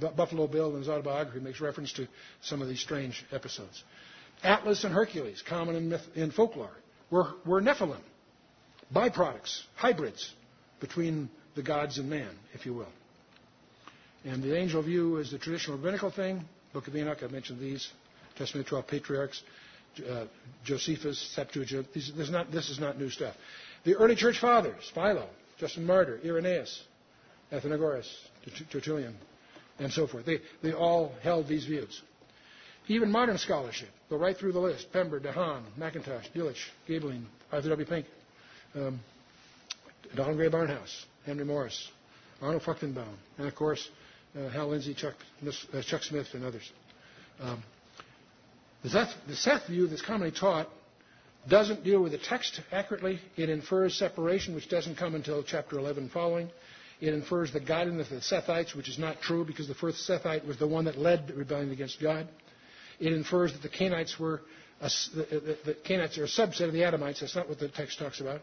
Speaker 1: uh, Buffalo Bill in his autobiography makes reference to some of these strange episodes. Atlas and Hercules, common in, myth, in folklore, were, were Nephilim, byproducts, hybrids between the gods and man, if you will. And the angel view is the traditional rabbinical thing. Book of Enoch, I mentioned these. Testament of 12 patriarchs uh, Josephus, Septuagint. These, this, is not, this is not new stuff. The early church fathers, Philo, Justin Martyr, Irenaeus, Athenagoras, Tertullian, and so forth. They, they all held these views. Even modern scholarship, go right through the list. Pember, DeHaan, McIntosh, Delitzsch, Gaebelein, Arthur W. Pink, um, Donald Grey Barnhouse, Henry Morris, Arnold Fruchtenbaum, and of course, uh, Hal Lindsey, Chuck, uh, Chuck Smith, and others. Um, the Seth, the Seth view that's commonly taught doesn't deal with the text accurately. It infers separation, which doesn't come until chapter 11 following. It infers the godliness of the Sethites, which is not true because the first Sethite was the one that led the rebellion against God. It infers that the Canaanites were a, the, the Canaanites are a subset of the Adamites. That's not what the text talks about.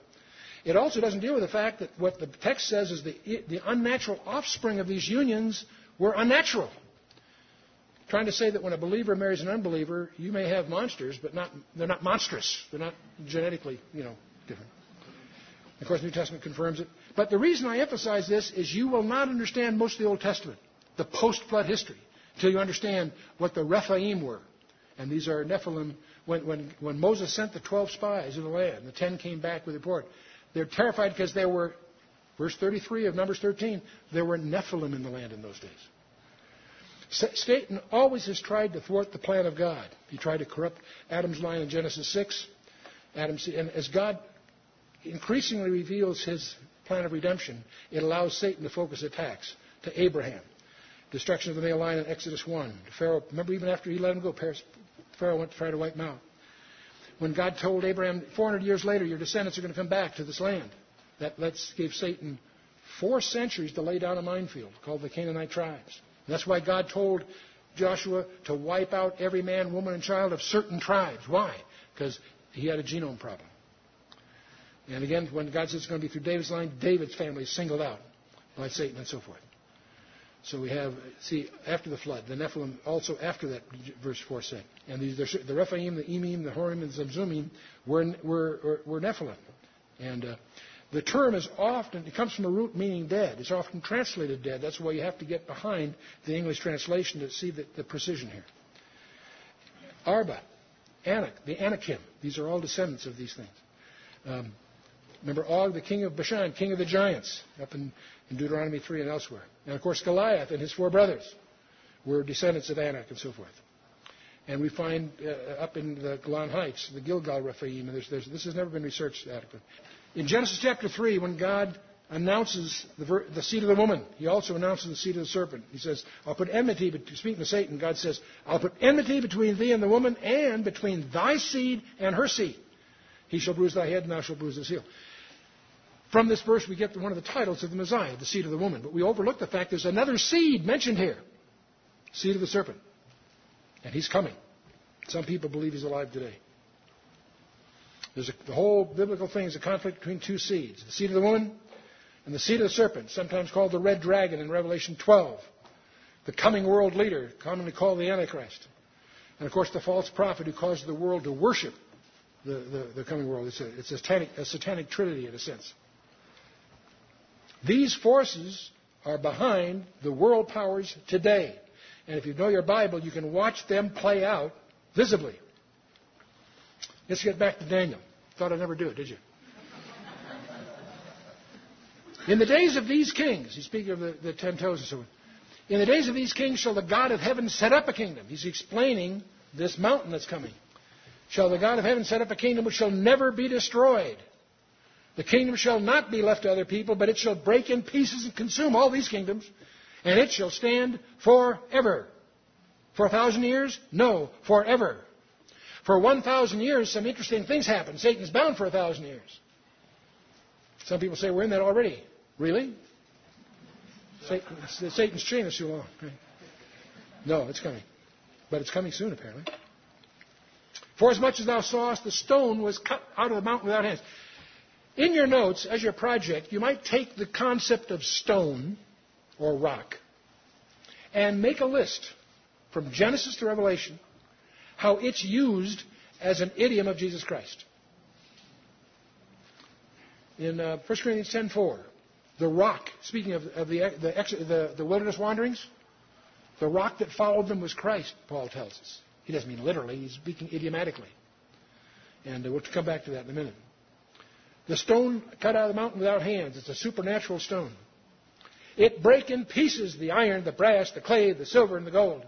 Speaker 1: It also doesn't deal with the fact that what the text says is the, the unnatural offspring of these unions were unnatural trying to say that when a believer marries an unbeliever, you may have monsters, but not, they're not monstrous. They're not genetically, you know, different. Of course, New Testament confirms it. But the reason I emphasize this is you will not understand most of the Old Testament, the post-flood history, until you understand what the Rephaim were. And these are Nephilim. When, when, when Moses sent the 12 spies in the land, the 10 came back with a report. They're terrified because there were, verse 33 of Numbers 13, there were Nephilim in the land in those days. Satan always has tried to thwart the plan of God. He tried to corrupt Adam's line in Genesis 6. Adam, and as God increasingly reveals his plan of redemption, it allows Satan to focus attacks to Abraham. Destruction of the male line in Exodus 1. Pharaoh, remember even after he let him go, Pharaoh went to try to wipe him out. When God told Abraham, 400 years later, your descendants are going to come back to this land. That lets, gave Satan four centuries to lay down a minefield called the Canaanite tribes. That's why God told Joshua to wipe out every man, woman, and child of certain tribes. Why? Because he had a genome problem. And again, when God says it's going to be through David's line, David's family is singled out by Satan and so forth. So we have, see, after the flood, the Nephilim also after that, verse 4 said. And these, the Rephaim, the Emim, the Horim, and the Zamzummim were, were, were Nephilim. And uh, the term is often, it comes from a root meaning dead. It's often translated dead. That's why you have to get behind the English translation to see the, the precision here. Arba, Anak, the Anakim, these are all descendants of these things. Um, remember Og, the king of Bashan, king of the giants, up in, in Deuteronomy 3 and elsewhere. And of course, Goliath and his four brothers were descendants of Anak and so forth. And we find uh, up in the Golan Heights, the Gilgal Rephaim, there's, there's, this has never been researched adequately In Genesis chapter 3, when God announces the, the, seed of the woman, he also announces the seed of the serpent. He says, I'll put enmity, speaking to Satan, God says, I'll put enmity between thee and the woman, and between thy seed and her seed. He shall bruise thy head, and thou shalt bruise his heel. From this verse, we get one of the titles of the Messiah, the seed of the woman. But we overlook the fact there's another seed mentioned here seed of the serpent. And he's coming. Some people believe he's alive today. There's a, the whole biblical thing is a conflict between two seeds the seed of the woman and the seed of the serpent, sometimes called the red dragon in Revelation 12. The coming world leader, commonly called the Antichrist. And of course, the false prophet who causes the world to worship the, the, the coming world. It's, a, it's a, satanic, a satanic trinity in a sense. These forces are behind the world powers today. And if you know your Bible, you can watch them play out visibly. Let's get back to Daniel. Thought I'd never do it, did you? In the days of these kings, he's speaking of the, the ten toes and so on. In the days of these kings shall the God of heaven set up a kingdom. He's explaining this mountain that's coming. Shall the God of heaven set up a kingdom which shall never be destroyed? The kingdom shall not be left to other people, but it shall break in pieces and consume all these kingdoms, and it shall stand forever. For a thousand years? No, forever. For 1,000 years, some interesting things happen. Satan's bound for a thousand years. Some people say we're in that already. Really? Satan's chain is too long. No, it's coming. But it's coming soon, apparently. For as much as thou sawest, the stone was cut out of the mountain without hands. In your notes, as your project, you might take the concept of stone or rock and make a list from Genesis to Revelation how it's used as an idiom of Jesus Christ. In uh, 1 Corinthians 10.4, the rock, speaking of, of the, the, the, the wilderness wanderings, the rock that followed them was Christ, Paul tells us. He doesn't mean literally, he's speaking idiomatically. And uh, we'll come back to that in a minute. The stone cut out of the mountain without hands. It's a supernatural stone. It break in pieces the iron, the brass, the clay, the silver, and the gold.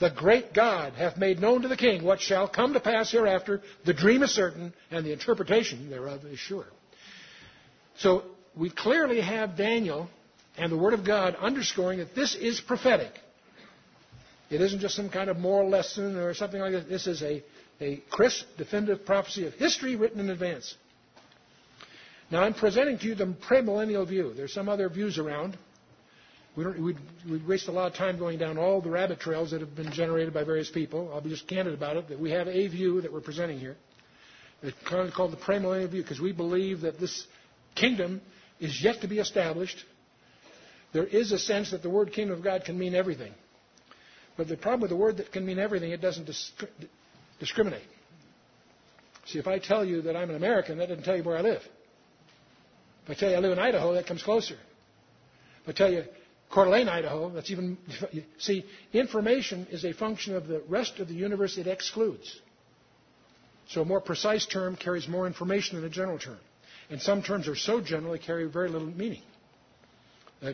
Speaker 1: The great God hath made known to the king what shall come to pass hereafter. The dream is certain, and the interpretation thereof is sure. So we clearly have Daniel and the Word of God underscoring that this is prophetic. It isn't just some kind of moral lesson or something like that. This is a, a crisp, definitive prophecy of history written in advance. Now, I'm presenting to you the premillennial view. There's some other views around. We don't, we'd, waste a lot of time going down all the rabbit trails that have been generated by various people. I'll be just candid about it, that we have a view that we're presenting here. It's called the premillennial view because we believe that this kingdom is yet to be established. There is a sense that the word kingdom of God can mean everything. But the problem with the word that can mean everything, it doesn't discriminate. See, if I tell you that I'm an American, that doesn't tell you where I live. If I tell you I live in Idaho, that comes closer. If I tell you Coeur d'Alene, Idaho, that's even. See, information is a function of the rest of the universe it excludes. So a more precise term carries more information than a general term. And some terms are so general they carry very little meaning.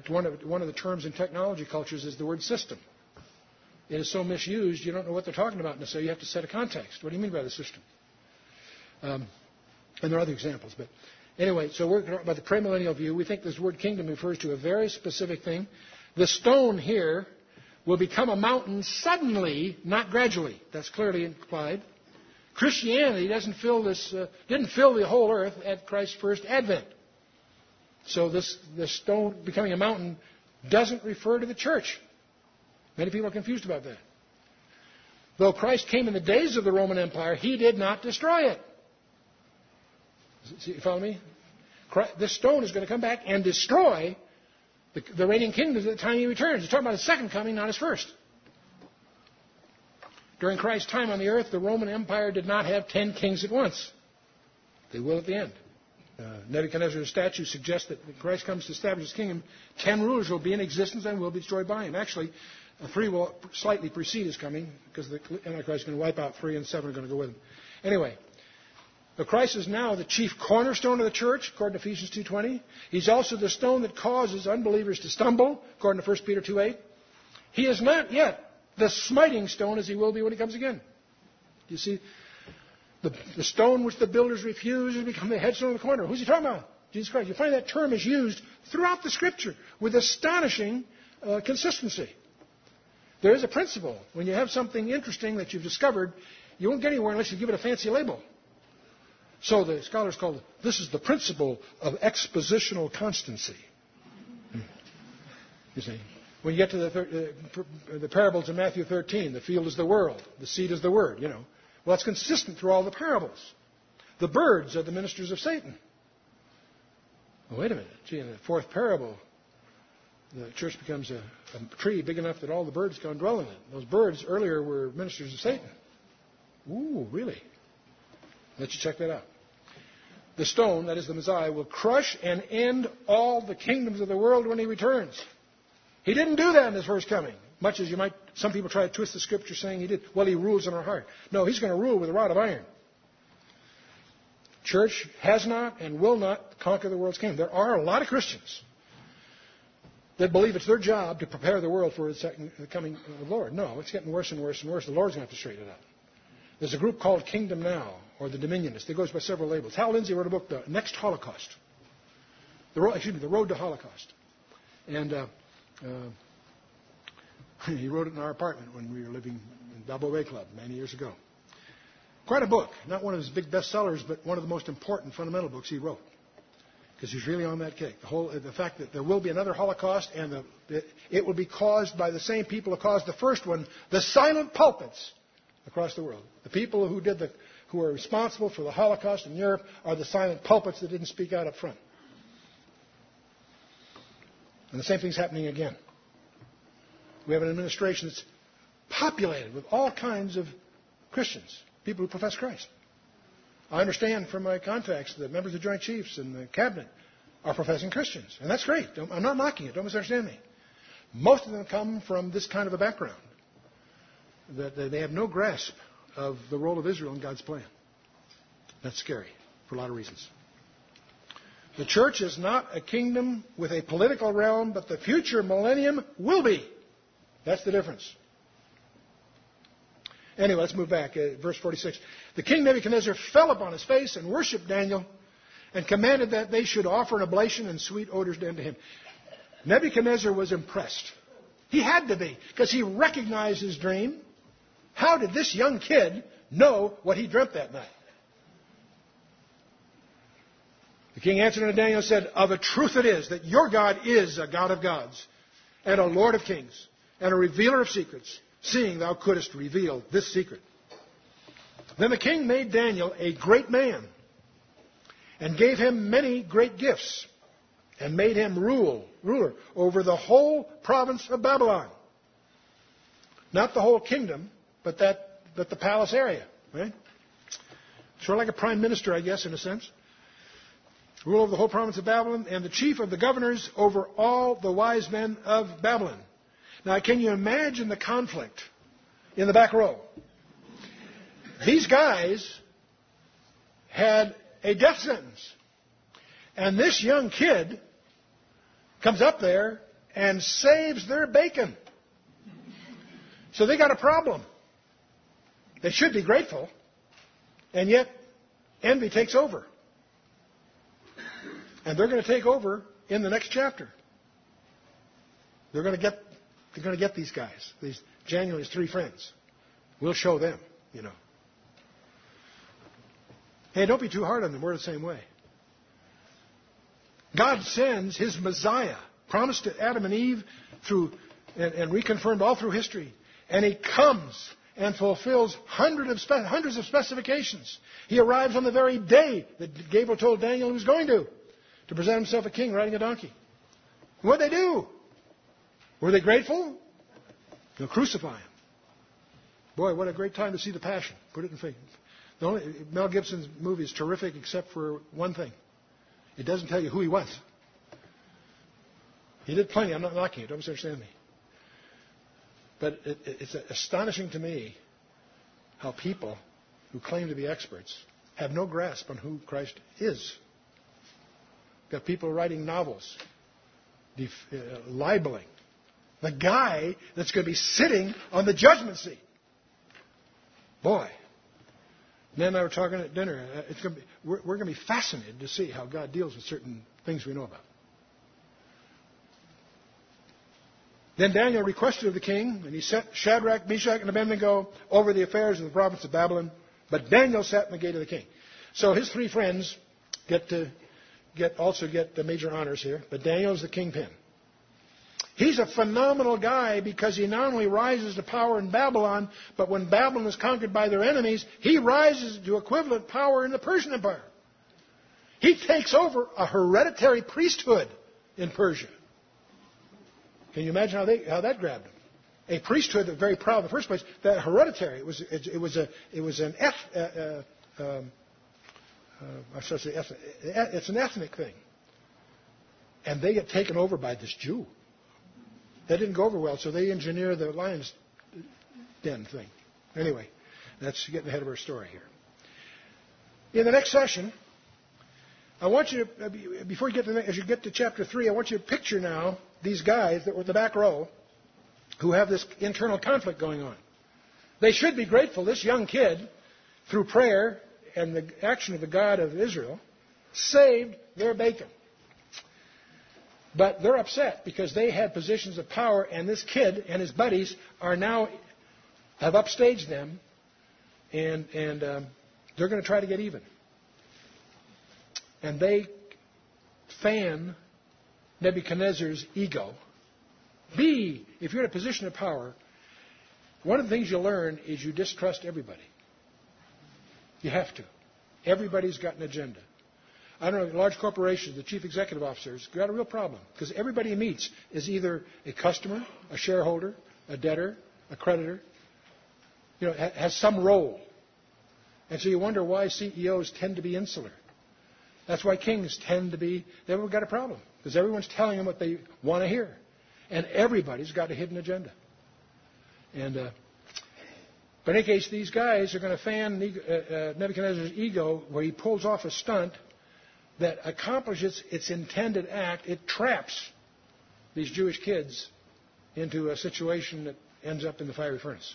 Speaker 1: One, of, one of the terms in technology cultures is the word system. It is so misused, you don't know what they're talking about necessarily. You have to set a context. What do you mean by the system? Um, and there are other examples, but Anyway, so we're talking about the premillennial view. We think this word kingdom refers to a very specific thing. The stone here will become a mountain suddenly, not gradually. That's clearly implied. Christianity doesn't fill this, uh, didn't fill the whole earth at Christ's first advent. So this, this stone becoming a mountain doesn't refer to the church. Many people are confused about that. Though Christ came in the days of the Roman Empire, he did not destroy it. See, you follow me? This stone is going to come back and destroy the, the reigning kingdoms at the time he returns. He's talking about his second coming, not his first. During Christ's time on the earth, the Roman Empire did not have ten kings at once. They will at the end. Uh, Nebuchadnezzar's statue suggests that when Christ comes to establish his kingdom, ten rulers will be in existence and will be destroyed by him. Actually, three will slightly precede his coming because the Antichrist is going to wipe out three and seven are going to go with him. Anyway, the Christ is now the chief cornerstone of the church, according to Ephesians 2.20. He's also the stone that causes unbelievers to stumble, according to 1 Peter 2.8. He is not yet the smiting stone as he will be when he comes again. You see, The, the stone which the builders refused has become the headstone of the corner. Who's he talking about? Jesus Christ. You find that term is used throughout the Scripture with astonishing uh, consistency. There is a principle. When you have something interesting that you've discovered, you won't get anywhere unless you give it a fancy label. So the scholars call it, this is the principle of expositional constancy. Hmm. You see, when you get to the, thir- uh, the parables in Matthew 13, the field is the world, the seed is the word, you know. Well, it's consistent through all the parables. The birds are the ministers of Satan. Well, wait a minute. Gee, in the fourth parable, the church becomes a, a tree big enough that all the birds can dwell in it. Those birds earlier were ministers of Satan. Ooh, really? Let you check that out. The stone, that is the Messiah, will crush and end all the kingdoms of the world when he returns. He didn't do that in his first coming, much as you might, some people try to twist the scripture saying he did. Well, he rules in our heart. No, he's going to rule with a rod of iron. Church has not and will not conquer the world's kingdom. There are a lot of Christians that believe it's their job to prepare the world for the, second, the coming of the Lord. No, it's getting worse and worse and worse. The Lord's going to have to straighten it out. There's a group called Kingdom Now, or the Dominionist. It goes by several labels. Hal Lindsey wrote a book, The Next Holocaust. The road, excuse me, The Road to Holocaust. And uh, uh, he wrote it in our apartment when we were living in Balboa Bay Club many years ago. Quite a book. Not one of his big bestsellers, but one of the most important fundamental books he wrote. Because he's really on that cake. The, whole, the fact that there will be another Holocaust and the, it, it will be caused by the same people who caused the first one, the silent pulpits across the world. The people who did the, who are responsible for the Holocaust in Europe are the silent pulpits that didn't speak out up front. And the same thing's happening again. We have an administration that's populated with all kinds of Christians people who profess Christ. I understand from my contacts that members of the Joint Chiefs and the cabinet are professing Christians, and that's great. I'm not knocking it. Don't misunderstand me. Most of them come from this kind of a background. That they have no grasp of the role of Israel in God's plan. That's scary for a lot of reasons. The church is not a kingdom with a political realm, but the future millennium will be. That's the difference. Anyway, let's move back. Uh, verse 46. The king Nebuchadnezzar fell upon his face and worshiped Daniel and commanded that they should offer an oblation and sweet odors unto him. Nebuchadnezzar was impressed. He had to be, because he recognized his dream. How did this young kid know what he dreamt that night? The king answered unto Daniel and said, Of a truth it is that your God is a God of gods and a Lord of kings and a revealer of secrets seeing thou couldst reveal this secret. Then the king made Daniel a great man and gave him many great gifts and made him rule, ruler over the whole province of Babylon. Not the whole kingdom, but that, but the palace area, right? Sort of like a prime minister, I guess, in a sense. Rule over the whole province of Babylon and the chief of the governors over all the wise men of Babylon. Now, can you imagine the conflict in the back row? These guys had a death sentence. And this young kid comes up there and saves their bacon. So they got a problem. They should be grateful, and yet envy takes over. And they're going to take over in the next chapter. They're going to get you're going to get these guys, these Daniel's three friends. We'll show them, you know. Hey, don't be too hard on them. We're the same way. God sends His Messiah, promised to Adam and Eve through and, and reconfirmed all through history, and He comes and fulfills hundreds of, spe- hundreds of specifications. He arrives on the very day that Gabriel told Daniel he was going to, to present himself a king riding a donkey. What'd they do? Were they grateful? They'll crucify him. Boy, what a great time to see the Passion. Put it in faith. Only, Mel Gibson's movie is terrific except for one thing. It doesn't tell you who he was. He did plenty. I'm not knocking it. Don't misunderstand me. But it, it's astonishing to me how people who claim to be experts have no grasp on who Christ is. Got people writing novels, def- uh, libeling, the guy that's going to be sitting on the judgment seat. Boy, Nan and I were talking at dinner. Uh, it's gonna be, we're, we're going to be fascinated to see how God deals with certain things we know about. Then Daniel requested of the king, and he sent Shadrach, Meshach, and Abednego over the affairs of the province of Babylon. But Daniel sat in the gate of the king. So his three friends get to get also get the major honors here. But Daniel is the kingpin. He's a phenomenal guy because he not only rises to power in Babylon, but when Babylon is conquered by their enemies, he rises to equivalent power in the Persian Empire. He takes over a hereditary priesthood in Persia. Can you imagine how, they, how that grabbed them? A priesthood that very proud in the first place, that hereditary. It was, it, it was, a, it was an uh, uh, um, uh, I should say it's an ethnic thing. And they get taken over by this Jew. That didn't go over well, so they engineer the lion's den thing. Anyway, that's getting ahead of our story here. In the next session, I want you to, before you get to, as you get to chapter 3, I want you to picture now these guys that were in the back row who have this internal conflict going on. They should be grateful. This young kid, through prayer and the action of the God of Israel, saved their bacon. But they're upset because they had positions of power, and this kid and his buddies are now have upstaged them, and and um, they're going to try to get even. And they fan Nebuchadnezzar's ego. B, if you're in a position of power, one of the things you learn is you distrust everybody. You have to. Everybody's got an agenda. I don't know, large corporations, the chief executive officers, got a real problem because everybody he meets is either a customer, a shareholder, a debtor, a creditor, you know, has some role. And so you wonder why CEOs tend to be insular. That's why kings tend to be, they've got a problem because everyone's telling them what they want to hear. And everybody's got a hidden agenda. And, uh, but in any case, these guys are going to fan uh, uh, Nebuchadnezzar's ego where he pulls off a stunt that accomplishes its intended act. It traps these Jewish kids into a situation that ends up in the fiery furnace.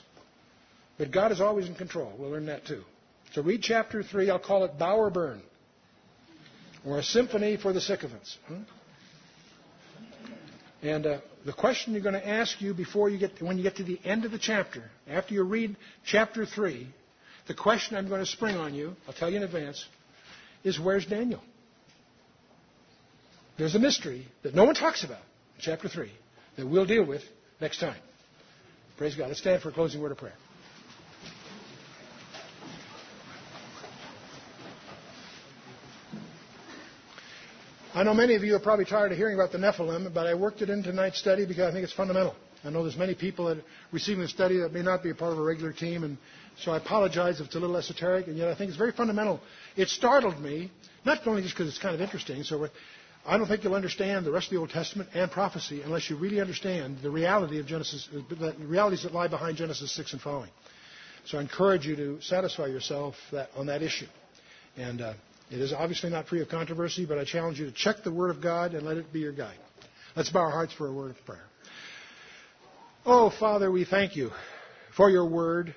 Speaker 1: But God is always in control. We'll learn that too. So read chapter 3. I'll call it Bow or Burn, or a symphony for the sycophants. Hmm? And uh, the question you're going to ask you before you get, when you get to the end of the chapter, after you read chapter 3, the question I'm going to spring on you, I'll tell you in advance, is where's Daniel? There's a mystery that no one talks about in chapter 3 that we'll deal with next time. Praise God. Let's stand for a closing word of prayer. I know many of you are probably tired of hearing about the Nephilim, but I worked it into tonight's study because I think it's fundamental. I know there's many people that are receiving the study that may not be a part of a regular team, and so I apologize if it's a little esoteric, and yet I think it's very fundamental. It startled me, not only just because it's kind of interesting, so I don't think you'll understand the rest of the Old Testament and prophecy unless you really understand the reality of Genesis, the realities that lie behind Genesis 6 and following. So I encourage you to satisfy yourself that, on that issue. And uh, it is obviously not free of controversy, but I challenge you to check the Word of God and let it be your guide. Let's bow our hearts for a word of prayer. Oh, Father, we thank you for your Word,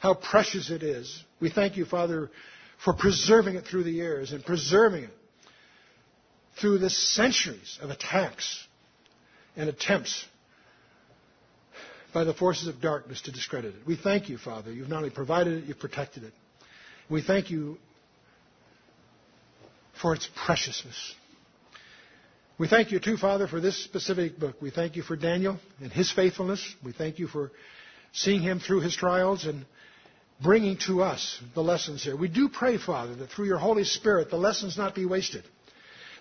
Speaker 1: how precious it is. We thank you, Father, for preserving it through the years and preserving it through the centuries of attacks and attempts by the forces of darkness to discredit it. We thank you, Father. You've not only provided it, you've protected it. We thank you for its preciousness. We thank you, too, Father, for this specific book. We thank you for Daniel and his faithfulness. We thank you for seeing him through his trials and bringing to us the lessons here. We do pray, Father, that through your Holy Spirit the lessons not be wasted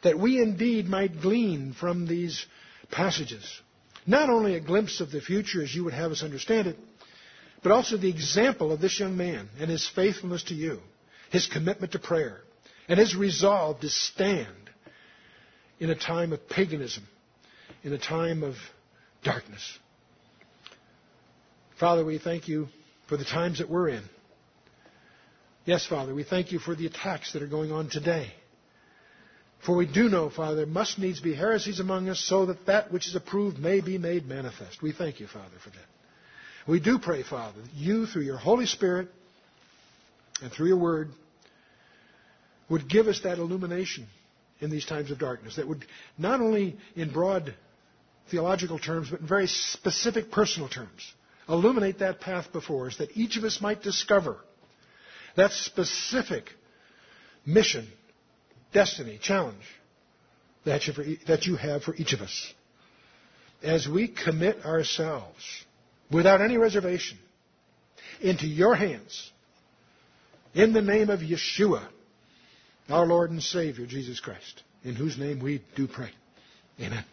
Speaker 1: that we indeed might glean from these passages not only a glimpse of the future as you would have us understand it, but also the example of this young man and his faithfulness to you, his commitment to prayer, and his resolve to stand in a time of paganism, in a time of darkness. Father, we thank you for the times that we're in. Yes, Father, we thank you for the attacks that are going on today. For we do know, Father, there must needs be heresies among us so that that which is approved may be made manifest. We thank you, Father, for that. We do pray, Father, that you, through your Holy Spirit, and through your word would give us that illumination in these times of darkness that would not only in broad theological terms, but in very specific personal terms, illuminate that path before us that each of us might discover that specific mission, destiny, challenge that you, that you have for each of us. As we commit ourselves without any reservation into your hands, in the name of Yeshua, our Lord and Savior, Jesus Christ, in whose name we do pray. Amen.